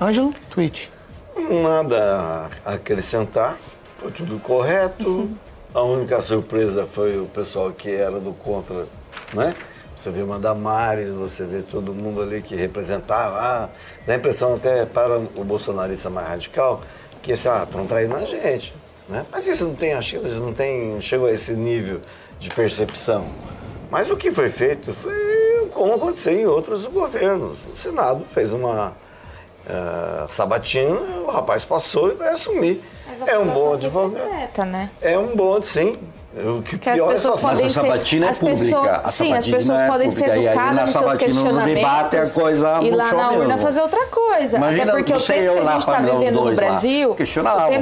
Ângelo, tweet. Nada a acrescentar, foi tudo correto. A única surpresa foi o pessoal que era do contra né? Você vê uma Damares, você vê todo mundo ali que representava, ah, dá a impressão até para o bolsonarista mais radical, que assim, ah, estão traindo a gente, né? Mas isso não tem, acho que eles não tem, chegou a esse nível de percepção. Mas o que foi feito foi como aconteceu em outros governos. O Senado fez uma uh, sabatina, o rapaz passou e vai assumir. Mas a É um bom foi advogado. secreta, né? É um bom, sim. O que Que as pior é pessoas só- podem a ser, sabatina é as pública. pessoas, A sim, as sabatina pessoas é podem ser pública. Educadas nos seus sabatina, no questionamentos debate, a coisa e lá na urna mesmo. fazer outra coisa. Imagina Até porque o você tempo que a gente está falando vivendo no lá. Brasil, o tempo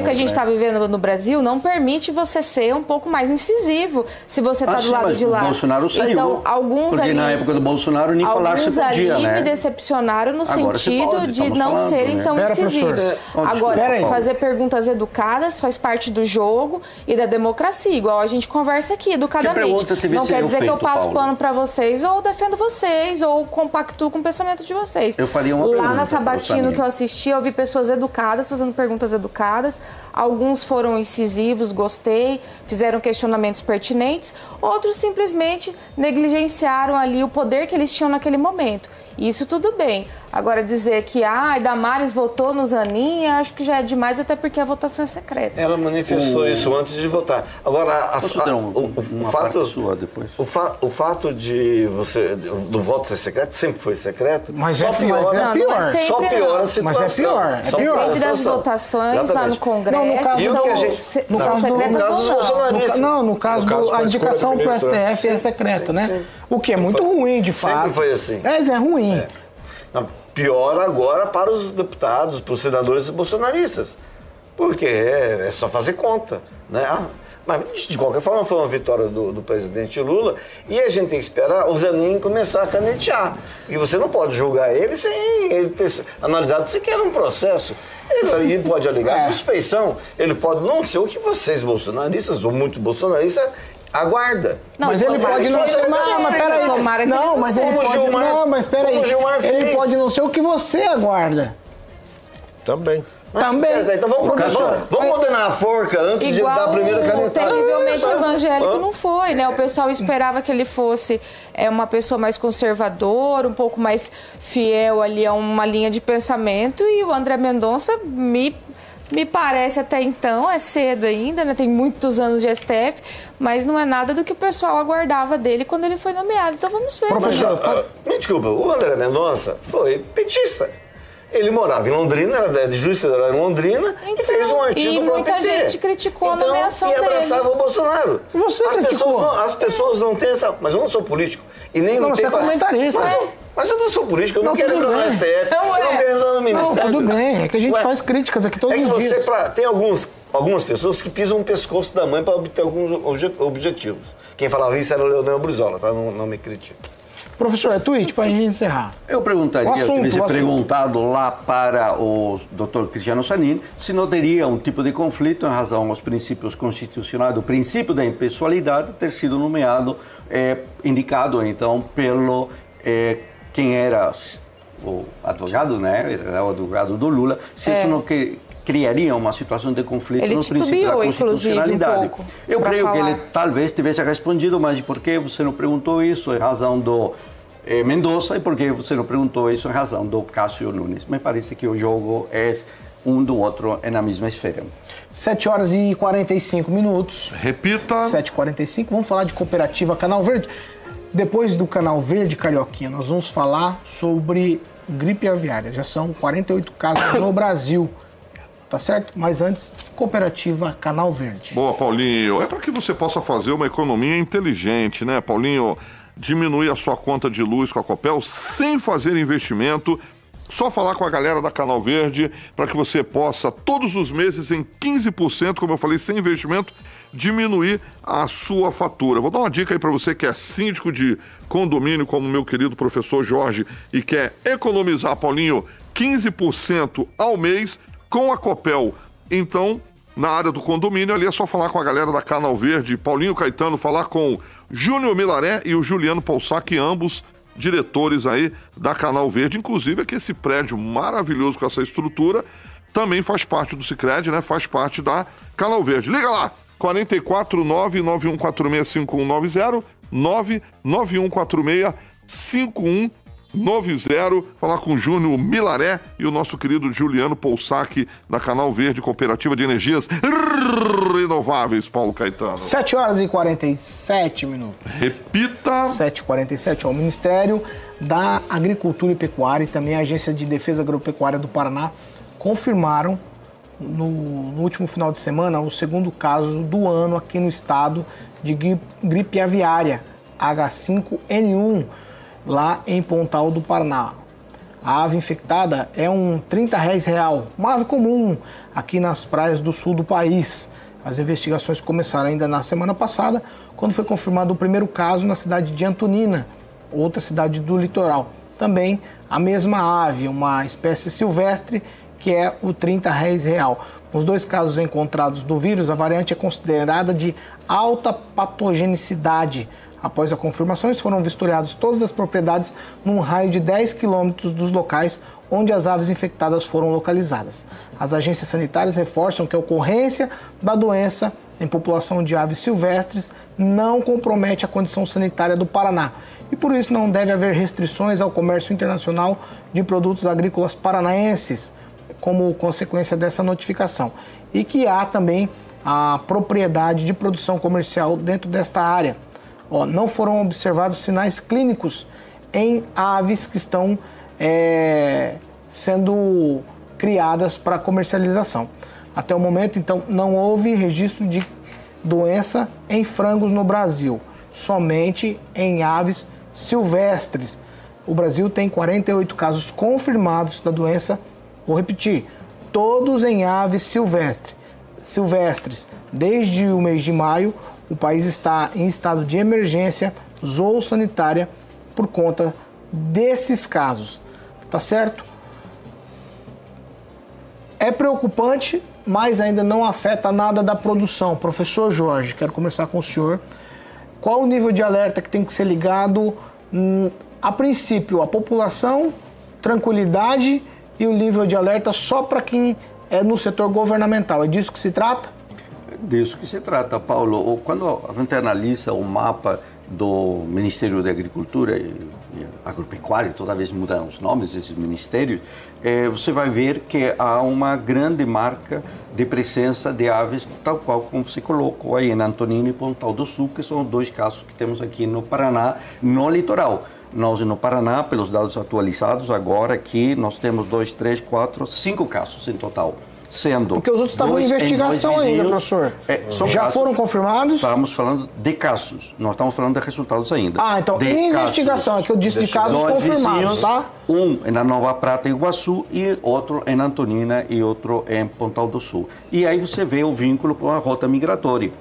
que a gente né? está vivendo no Brasil não permite você ser um pouco mais incisivo se você está Ah, do sim, lado mas de lá. O Bolsonaro saiu. Então, alguns porque ali, na época do Bolsonaro nem falar se Alguns podia, ali né? me decepcionaram no Agora se sentido pode, de não falando, serem né? tão Pera, incisivos. Agora, fazer perguntas educadas faz parte do jogo e da democracia, igual a gente conversa aqui, educadamente. Não que ser quer dizer que eu feito, passo Paulo? pano pra vocês ou defendo vocês ou compactuo com o pensamento de vocês. Eu faria uma Lá pergunta na Sabatino que eu assisti, eu vi pessoas educadas fazendo perguntas educadas. Alguns foram incisivos, gostei, fizeram questionamentos pertinentes. Outros simplesmente negligenciaram ali o poder que eles tinham naquele momento. Isso tudo bem. Agora dizer que ah, Damares votou no Zanin, acho que já é demais, até porque a votação é secreta. Ela manifestou isso antes de votar. Agora, a, a- um- o, o fato, sua depois? O, fa- o fato de você do voto ser secreto sempre foi secreto. Mas só é- mas é piora, Não, não é pior. sempre, só piora a situação. Mas é pior, é pior. piora a Depende das votações lá no Exatamente. Congresso, Não, no caso- o são, que a gente- no são caso do- secretas no caso ou dos não. no caso, No caso, do- a a indicação do para o? STF é secreta, né? sim. O que é muito ruim, de Sempre fato. foi assim. É, é ruim. Não, Piora agora para os deputados, para os senadores bolsonaristas. Porque é, é só fazer conta. Né? Ah, Mas, de qualquer forma, foi uma vitória do, do presidente Lula. E a gente tem que esperar o Zanin começar a canetear. E você não pode julgar ele sem ele ter analisado sequer um processo. Ele, ele pode alegar É. suspeição. Ele pode não ser o que vocês, bolsonaristas, ou muito bolsonaristas, aguarda. Não, mas ele pode que não ser. não mas peraí. Tomara Não, não mas ele pode. Gilmar- Não, mas peraí. Ele pode não ser o que você aguarda. Também. Também. Então vamos, Professor, vamos, condenar a forca antes de dar Igual a primeira o canetada. terrivelmente Ah, evangélico ah. não foi, né? O pessoal esperava que ele fosse é, uma pessoa mais conservadora, um pouco mais fiel ali a uma linha de pensamento e o André Mendonça me me parece até então, é cedo ainda, né? Tem muitos anos de STF, mas não é nada do que o pessoal aguardava dele quando ele foi nomeado. Então vamos ver. Professor, Ah, Me desculpa, o André Mendonça foi petista. Ele morava em Londrina, era de juiz federal em Londrina, e Então, fez um artigo e para o muita PT. gente criticou a então, nomeação e abraçava dele. o Bolsonaro. Você as, criticou. pessoas não, as pessoas não têm essa... Mas eu não sou político. E nem Não, você é comentarista. Mas, eu- mas eu não sou político, eu não, Não, quero entrar no. STF, Não eu não é. quero entrar no Ministério. tudo bem, é que a gente Ué, faz críticas aqui todos é que os você, dias. pra- tem alguns, algumas pessoas que pisam o pescoço da mãe para obter alguns obje- objetivos. Quem falava isso era o Leonel Brizola, tá? Não, não me critique. Professor, é tweet pra gente encerrar. Eu perguntaria, O assunto, perguntado lá para o Dr. Cristiano Sanin se não teria um tipo de conflito em razão aos princípios constitucionais, do princípio da impessoalidade ter sido nomeado, eh, indicado então pelo eh, quem era o advogado, né? Era o advogado do Lula, se É. isso não que, criaria uma situação de conflito Ele no princípio da inclusive, um constitucionalidade. pouco, Eu creio que falar. ele talvez tivesse respondido, mas por que você não perguntou isso em razão do eh, Mendonça e por que você não perguntou isso em razão do Cássio Nunes? Me parece que o jogo é um do outro é na mesma esfera. 7 horas e 45 minutos. Repita. 7h45. Vamos falar de cooperativa Canal Verde. Depois do Canal Verde, Carioquinha, nós vamos falar sobre gripe aviária. Já são 48 casos no Brasil. Tá certo? Mas antes, cooperativa Canal Verde. Boa, Paulinho. É para que você possa fazer uma economia inteligente, né, Paulinho? Diminuir a sua conta de luz com a Copel sem fazer investimento. Só falar com a galera da Canal Verde para que você possa, todos os meses, em 15%, como eu falei, sem investimento, diminuir a sua fatura. Vou dar uma dica aí para você que é síndico de condomínio, como meu querido professor Jorge, e quer economizar, Paulinho, 15% ao mês com a Copel. Então, na área do condomínio, ali é só falar com a galera da Canal Verde, Paulinho Caetano, falar com Júnior Milaré e o Juliano Paussac, ambos diretores aí da Canal Verde. Inclusive, é que esse prédio maravilhoso com essa estrutura também faz parte do Cicred, né? Faz parte da Canal Verde. Liga lá! 449-9146-5190, 99146 5190. Falar com o Júnior Milaré e o nosso querido Juliano Poussac, da Canal Verde Cooperativa de Energias Renováveis, Paulo Caetano. 7 horas e 47 minutos. Repita. 7h47. Ó, o Ministério da Agricultura e Pecuária e também a Agência de Defesa Agropecuária do Paraná confirmaram no, no último final de semana o segundo caso do ano aqui no estado de gri- gripe aviária H5N1 lá em Pontal do Paraná. A ave infectada é um 30 réis real, uma ave comum aqui nas praias do sul do país. As investigações começaram ainda na semana passada, quando foi confirmado o primeiro caso na cidade de Antonina, outra cidade do litoral. Também a mesma ave, uma espécie silvestre, que é o 30 réis real. Nos dois casos encontrados do vírus, a variante é considerada de alta patogenicidade. Após a confirmação, foram vistoriadas todas as propriedades num raio de 10 quilômetros dos locais onde as aves infectadas foram localizadas. As agências sanitárias reforçam que a ocorrência da doença em população de aves silvestres não compromete a condição sanitária do Paraná e por isso não deve haver restrições ao comércio internacional de produtos agrícolas paranaenses como consequência dessa notificação e que há também a propriedade de produção comercial dentro desta área. Ó, não foram observados sinais clínicos em aves que estão é, sendo criadas para comercialização. Até o momento, então, não houve registro de doença em frangos no Brasil, somente em aves silvestres. O Brasil tem 48 casos confirmados da doença, vou repetir, todos em aves silvestres. Silvestres. Desde o mês de maio, o país está em estado de emergência zoossanitária por conta desses casos. Tá certo? É preocupante, mas ainda não afeta nada da produção. Professor Jorge, quero começar com o senhor. Qual o nível de alerta que tem que ser ligado? Hum, a princípio, a população, tranquilidade e o nível de alerta só para quem é no setor governamental. É disso que se trata? Disso que se trata, Paulo. Quando a gente analisa o mapa do Ministério da Agricultura e Agropecuária, toda vez mudam os nomes desses ministérios, eh, você vai ver que há uma grande marca de presença de aves, tal qual como você colocou aí em Antonina e Pontal do Sul, que são dois casos que temos aqui no Paraná, no litoral. Nós no Paraná, pelos dados atualizados, agora aqui nós temos dois, três, quatro, cinco casos em total. Sendo Porque os outros estavam em investigação ainda, professor. É, Já casos- foram confirmados? Estamos falando de casos, não estamos falando de resultados ainda. Ah, então, de em investigação, é que eu disse de casos Dois confirmados, vizinhos, tá? Um na Nova Prata, Iguaçu, e outro em Antonina e outro em Pontal do Sul. E aí você vê o vínculo com a rota migratória.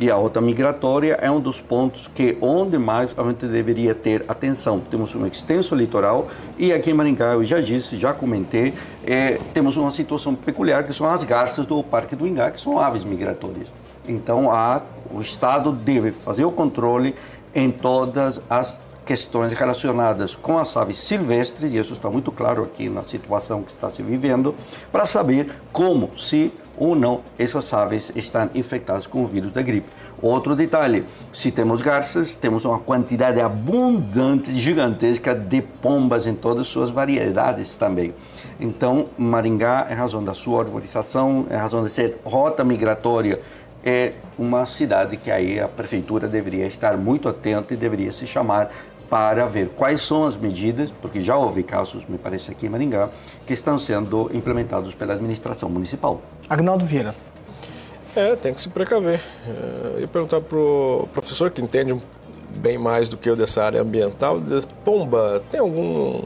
E a rota migratória é um dos pontos que onde mais a gente deveria ter atenção. Temos um extenso litoral e aqui em Maringá, eu já disse, já comentei, eh, temos uma situação peculiar que são as garças do Parque do Ingá, que são aves migratórias. Então, a, o Estado deve fazer o controle em todas as questões relacionadas com as aves silvestres, e isso está muito claro aqui na situação que está se vivendo, para saber como, se ou não, essas aves estão infectadas com o vírus da gripe. Outro detalhe, se temos garças, temos uma quantidade abundante, gigantesca de pombas em todas as suas variedades também. Então, Maringá, em razão da sua arborização, em razão de ser rota migratória, é uma cidade que aí a prefeitura deveria estar muito atenta e deveria se chamar para ver quais são as medidas, porque já houve casos, me parece aqui em Maringá, que estão sendo implementados pela administração municipal. Agnaldo Vieira. É, tem que se precaver. É, Eu ia perguntar pro professor que entende bem mais do que eu dessa área ambiental, de- pomba, tem algum...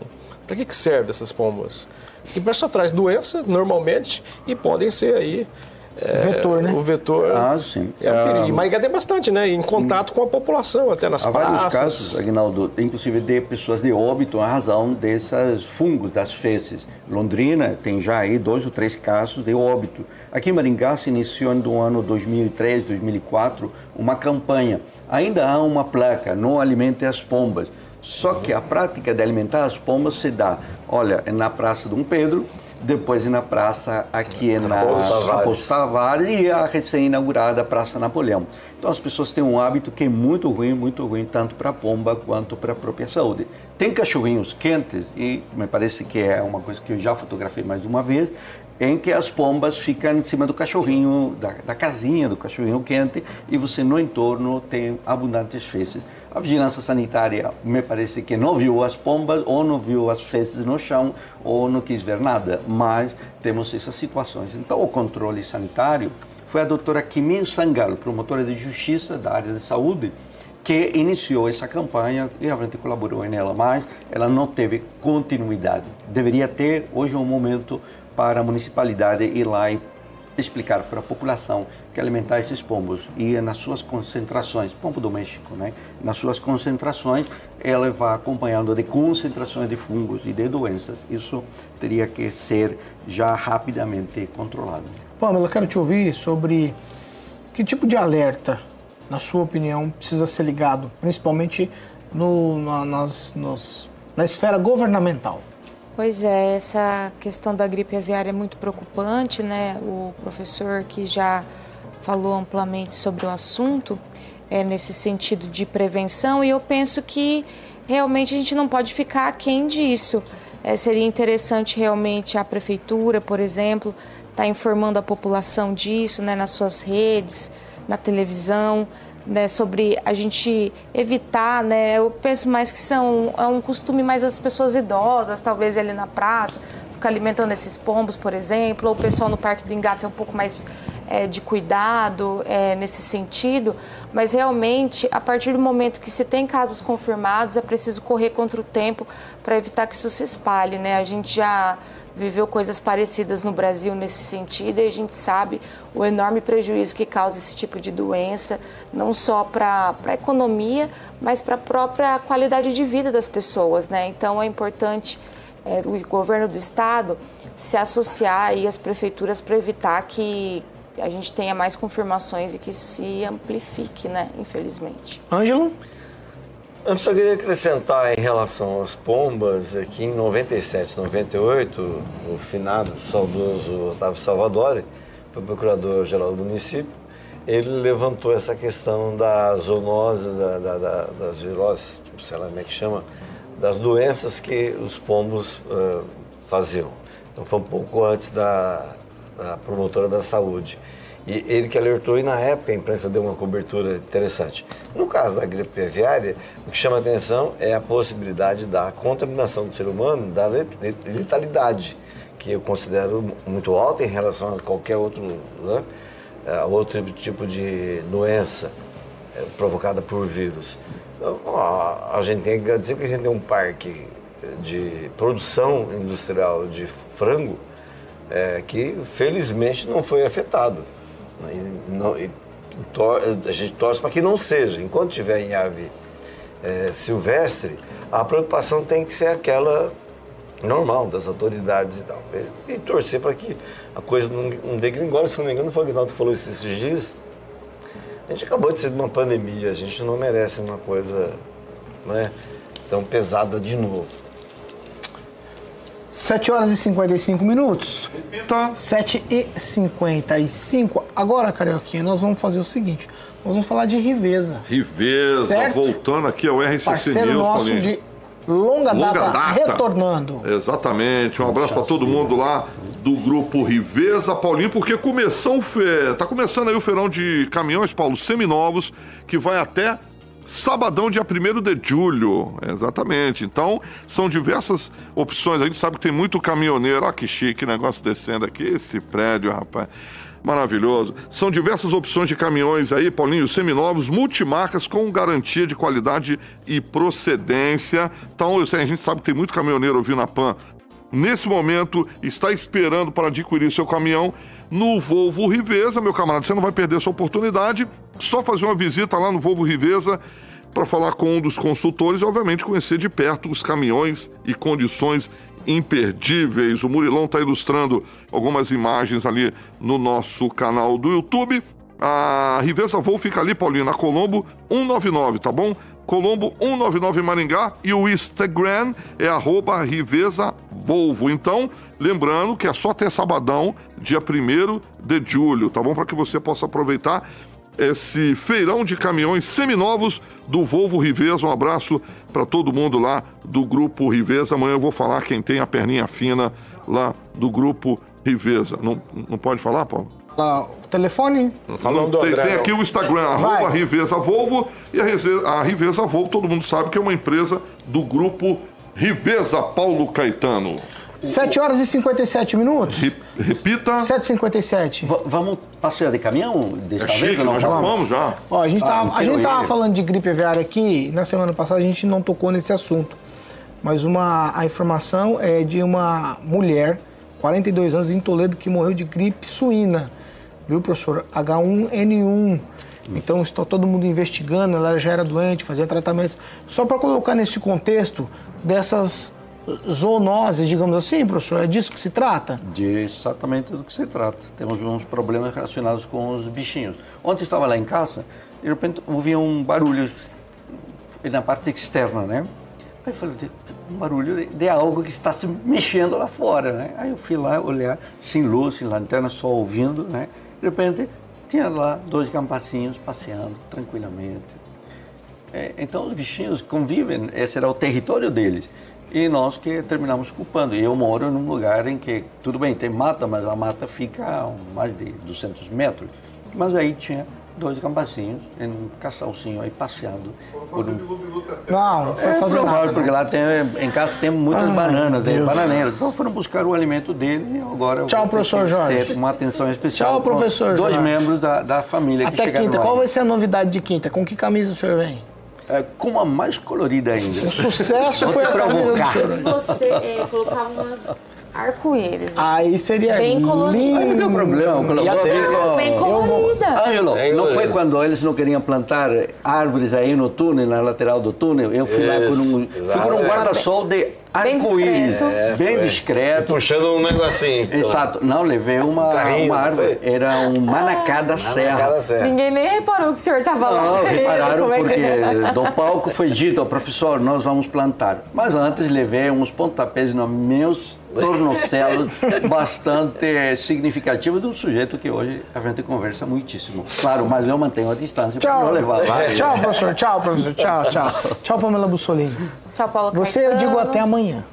Para que, que serve essas pombas? Que só traz doença, normalmente, e podem ser aí... é, Vetor, né? O vetor. Ah, sim. É um. Ah, E Maringá tem bastante, né? Em contato com a população, até nas Há praças. vários casos, Aguinaldo, inclusive de pessoas de óbito em razão desses fungos das fezes. Londrina tem já aí dois ou três casos de óbito. Aqui em Maringá se iniciou no ano 2003, 2004 uma campanha. Ainda há uma placa, não alimente as pombas. Só que a prática de alimentar as pombas se dá, olha, na Praça Dom Pedro, depois na praça aqui na. Raposo Tavares e a recém-inaugurada Praça Napoleão. Então as pessoas têm um hábito que é muito ruim, muito ruim, tanto para a pomba quanto para a própria saúde. Tem cachorrinhos quentes, e me parece que é uma coisa que eu já fotografei mais uma vez, em que as pombas ficam em cima do cachorrinho, da, da casinha do cachorrinho quente, e você no entorno tem abundantes fezes. A vigilância sanitária me parece que não viu as pombas, ou não viu as fezes no chão, ou não quis ver nada, mas temos essas situações. Então, o controle sanitário foi a doutora Kimin Sangal, promotora de justiça da área de saúde, que iniciou essa campanha e a gente colaborou nela, mas ela não teve continuidade. Deveria ter, hoje é um momento para a municipalidade ir lá e explicar para a população que alimentar esses pombos e nas suas concentrações, pombo doméstico, né? Nas suas concentrações, ela vai acompanhando de concentrações de fungos e de doenças. Isso teria que ser já rapidamente controlado. Pamela, quero te ouvir sobre que tipo de alerta, na sua opinião, precisa ser ligado, principalmente no, na, nas, nos, na esfera governamental. Pois é, essa questão da gripe aviária é muito preocupante, né? O professor que já falou amplamente sobre o assunto, é nesse sentido de prevenção, e eu penso que realmente a gente não pode ficar aquém disso. É, seria interessante realmente a prefeitura, por exemplo, estar tá informando a população disso, né, nas suas redes, na televisão, né, sobre a gente evitar, né, eu penso mais que são é um costume mais das pessoas idosas, talvez ali na praça, ficar alimentando esses pombos, por exemplo, ou o pessoal no Parque do Engá tem um pouco mais é, de cuidado é, nesse sentido, mas realmente, a partir do momento que se tem casos confirmados, é preciso correr contra o tempo para evitar que isso se espalhe, né? A gente já viveu coisas parecidas no Brasil nesse sentido e a gente sabe o enorme prejuízo que causa esse tipo de doença, não só para a economia, mas para a própria qualidade de vida das pessoas, né? Então é importante é, o governo do estado se associar aí às prefeituras para evitar que a gente tenha mais confirmações e que isso se amplifique, né? Infelizmente. Ângelo? Eu só queria acrescentar em relação às pombas, é que em 97, 98, o finado, saudoso Otávio Salvadori, foi procurador-geral do município, ele levantou essa questão da zoonose, da, da, da, das viroses, sei lá como é que chama, das doenças que os pombos uh, faziam. Então foi um pouco antes da, da promotora da saúde. E ele que alertou, e na época a imprensa deu uma cobertura interessante. No caso da gripe aviária, o que chama atenção é a possibilidade da contaminação do ser humano, da letalidade, que eu considero muito alta em relação a qualquer outro, né, outro tipo de doença é, provocada por vírus. Então, a, a gente tem que agradecer que a gente tem um parque de produção industrial de frango é, que felizmente não foi afetado. Não, e a gente torce para que não seja. Enquanto tiver em ave é, silvestre, a preocupação tem que ser aquela normal das autoridades e tal. E, e torcer para que a coisa não, não degringole. Se não me engano, foi o Aguinaldo que falou isso esses dias. A gente acabou de ser de uma pandemia, a gente não merece uma coisa né, tão pesada de novo. 7 horas e 55 minutos. Repita. 7 e 55. Agora, Carioquinha, nós vamos fazer o seguinte. Nós vamos falar de Riveza. Riveza, Certo. voltando aqui ao RCC Parceiro News, nosso Paulinho. de longa, Longa data, data. retornando. Exatamente. Um abraço para todo mundo lá do grupo Riveza, Paulinho, porque começou, tá começando aí o feirão de caminhões, Paulo, seminovos, que vai até sabadão, dia 1 de julho. Exatamente. Então, são diversas opções. A gente sabe que tem muito caminhoneiro. Olha que chique negócio descendo aqui. Esse prédio, rapaz. Maravilhoso. São diversas opções de caminhões aí, Paulinho, seminovos, multimarcas com garantia de qualidade e procedência. Então, a gente sabe que tem muito caminhoneiro ouvindo a PAN. Nesse momento, está esperando para adquirir seu caminhão no Volvo Riveza, meu camarada. Você não vai perder essa oportunidade. Só fazer uma visita lá no Volvo Riveza para falar com um dos consultores e, obviamente, conhecer de perto os caminhões e condições imperdíveis. O Murilão está ilustrando algumas imagens ali no nosso canal do YouTube. A Riveza Voo fica ali, Paulinho, na Colombo 199, tá bom? Colombo 199 Maringá e o Instagram é arroba Riveza Volvo. Então, lembrando que é só até sabadão, dia 1 de julho, tá bom? Para que você possa aproveitar esse feirão de caminhões seminovos do Volvo Riveza. Um abraço para todo mundo lá do Grupo Riveza. Amanhã eu vou falar quem tem a perninha fina lá do Grupo Riveza. Não, não pode falar, Paulo? O telefone? Não, tem, tem aqui o Instagram, arroba Riveza Volvo, e a, Reze- a Riveza Volvo, todo mundo sabe que é uma empresa do grupo Riveza Paulo Caetano. 7 horas e 57 minutos? Re- repita. 7h57. V- vamos passear de caminhão desta É vez ou não? nós já vamos já. Ó, a gente, Ah, tava, a gente tava falando de gripe aviária aqui, na semana passada a gente não tocou nesse assunto. Mas uma, a informação é de uma mulher, 42 anos, em Toledo, que morreu de gripe suína. Viu, professor? H1N1. Então está todo mundo investigando, ela já era doente, fazia tratamentos. Só para colocar nesse contexto dessas zoonoses, digamos assim, professor, é disso que se trata? De exatamente do que se trata. Temos uns problemas relacionados com os bichinhos. Ontem eu estava lá em casa e de repente ouvi um barulho na parte externa, né? Aí eu falei, um barulho de, de algo que está se mexendo lá fora, né? Aí eu fui lá olhar, sem luz, sem lanterna, só ouvindo, né? De repente tinha lá dois campacinhos passeando tranquilamente. É, então os bichinhos convivem, esse era o território deles. E nós que terminamos culpando. E eu moro num lugar em que, tudo bem, tem mata, mas a mata fica a mais de 200 metros. Mas aí tinha dois campacinhos em um castalzinho aí passeando. Por um... Não, foi É fazer provável, nada. porque lá tem, em casa tem muitas Ai, bananas, meu tem Deus. bananeiras. Então foram buscar o alimento dele e agora Tchau, professor que Jorge. ter uma atenção especial Tchau, com professor dois Jorge. membros da, da família que Até chegaram quinta, lá. qual vai ser a novidade de quinta? Com que camisa o senhor vem? É, com uma mais colorida ainda. O sucesso foi a camisa do provocar. senhor. Você é, colocava uma arco-íris. Aí seria Bem colorido. lindo. Aí não tem problema, com- Bem colorida. Ângelo, É, não foi quando eles não queriam plantar árvores aí no túnel, na lateral do túnel? Eu fui lá com um, Isso, fui com um guarda-sol de Bem arco-íris. discreto. É, bem discreto. Puxando um negocinho. Exato. Não, levei uma, carrinho, uma árvore. foi? Era um manacá da serra. Cada serra. Ninguém nem reparou que o senhor estava lá. Não, repararam Como é que porque é? do palco foi dito ao professor, nós vamos plantar. Mas antes levei uns pontapés nos meus tornozelos bastante significativos de um sujeito que hoje a gente conversa muitíssimo. Claro, mas eu mantenho a distância para Tchau. não levar. Tchau, professor. Tchau, professor. Tchau, tchau. Tchau, Pamela Bussolini. Tchau, Paulo Você, eu Caetano. digo até amanhã.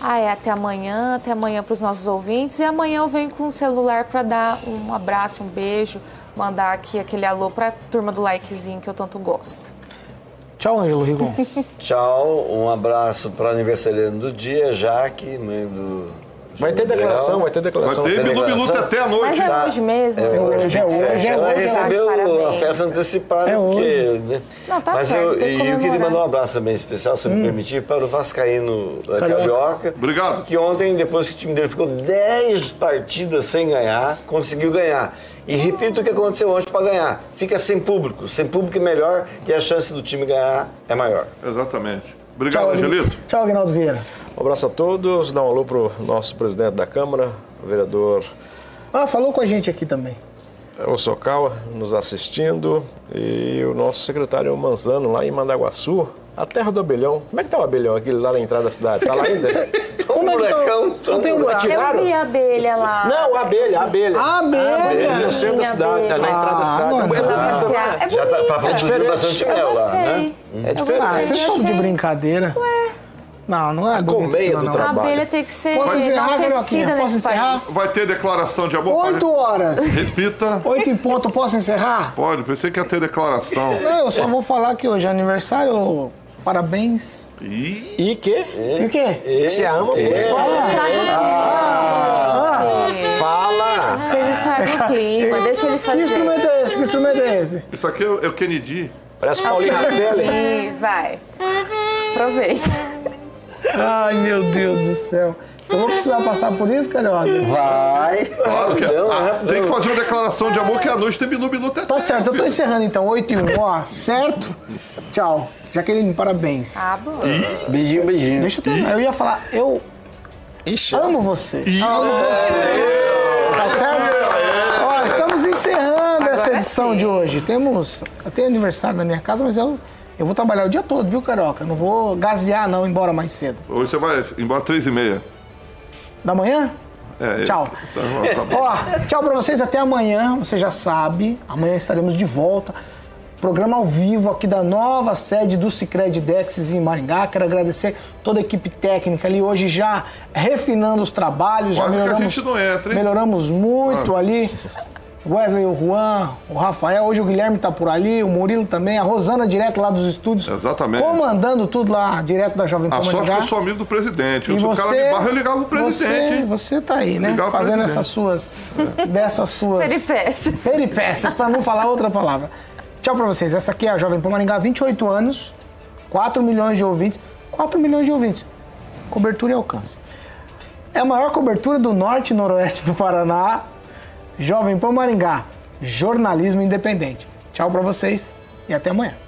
Ah, é até amanhã, até amanhã para os nossos ouvintes. E amanhã eu venho com o celular para dar um abraço, um beijo, mandar aqui aquele alô para a turma do likezinho que eu tanto gosto. Tchau, Ângelo Rigon. Tchau, um abraço para aniversariante do dia, Jaque, mãe do. Vai ter declaração, vai ter Vai declaração. ter Bilu Bilu até a noite. Mas é hoje mesmo. É hoje, é hoje, é Ela recebeu a festa antecipada, É porque. hoje. né? Não, tá Mas certo, eu, e eu queria mandar um abraço também especial, se me permitir, para o Vascaíno da Carioca. Carioca. Obrigado. Que ontem, depois que o time dele ficou 10 partidas sem ganhar, conseguiu ganhar. E repito o que aconteceu ontem para ganhar. Fica sem público. Sem público é melhor e a chance do time ganhar é maior. Exatamente. Obrigado, Tchau, Angelito. Tchau, Agnaldo Vieira. Um abraço a todos, dá um alô pro nosso presidente da Câmara, o vereador Ah, falou com a gente aqui também. Osokawa, nos assistindo, e o nosso secretário Manzano, lá em Mandaguaçu, a terra do abelhão. Como é que tá o abelhão, aquele lá na entrada da cidade? Tá lá ainda? Como é que tá? Só tem um buraco. Eu vi a abelha lá. Não, a abelha, a abelha. A abelha. No centro da cidade, tá na entrada da Ah, cidade. não, É bonito. Passear. É Já tá, tá bonita. produzindo bastante Eu mel lá, né? É diferente. Ah, vocês estão de brincadeira. Ué. Não, não é bonito colmeia do não. A trabalho. abelha tem que ser Posso encerrar, não Carioquinha? tecida Posso nesse encerrar? país. Vai ter declaração de amor? Oito horas. Repita. Oito em ponto, posso encerrar? Pode, pensei que ia ter declaração. Não, eu só vou falar que hoje é aniversário. Parabéns. Ih, E que? E o quê? Se ama muito, fala. O clima, gente. Fala! Vocês estragam o clima, deixa ele Que fazer. instrumento é esse? Que instrumento é esse? isso aqui é o é o Kennedy. Parece Paulinho Rastelli. Sim, vai. Aproveita. Ai, meu Deus do céu. Eu vou precisar passar por isso, Carioca? Vai! Claro que é. Não, Ah, rapidão. tem que fazer uma declaração de amor que à noite tem Bilu Bilu até Tá certo, eu tô encerrando então. 8 e 1, ó. Certo? Tchau. Jaqueline, parabéns. Ah, bom. Beijinho, beijinho. Deixa eu terminar. Eu ia falar, eu Ixi, amo você. Amo você. Tá certo? Ó, estamos encerrando essa Agora edição sim. de hoje. Temos até aniversário na minha casa, mas eu Eu vou trabalhar o dia todo, viu, Carioca? Não vou gasear, não, embora mais cedo. Hoje você vai embora três e meia. Da manhã? É, Tchau. Tá, tá bom. Ó, tchau pra vocês, até amanhã. Você já sabe, amanhã estaremos de volta. Programa ao vivo aqui da nova sede do Cicred Dexis em Maringá. Quero agradecer toda a equipe técnica ali hoje já refinando os trabalhos, já Quase que a melhoramos, gente não entra, hein? melhoramos muito Ah. ali. Wesley, o Juan, o Rafael, hoje o Guilherme tá por ali, o Murilo também, a Rosana direto lá dos estúdios. Exatamente. Comandando tudo lá, direto da Jovem Pan A sorte que eu sou amigo do presidente. E Se o cara você, me barra, eu ligava pro presidente. você, você tá aí, né? Ligar pro Fazendo presidente. essas suas, dessas suas Peripécias. peripécias, pra não falar outra palavra. Tchau pra vocês. Essa aqui é a Jovem Pan Maringá, 28 anos, 4 milhões de ouvintes. 4 milhões de ouvintes. Cobertura e alcance. É a maior cobertura do norte e noroeste do Paraná. Jovem Pan Maringá, jornalismo independente. Tchau pra vocês e até amanhã.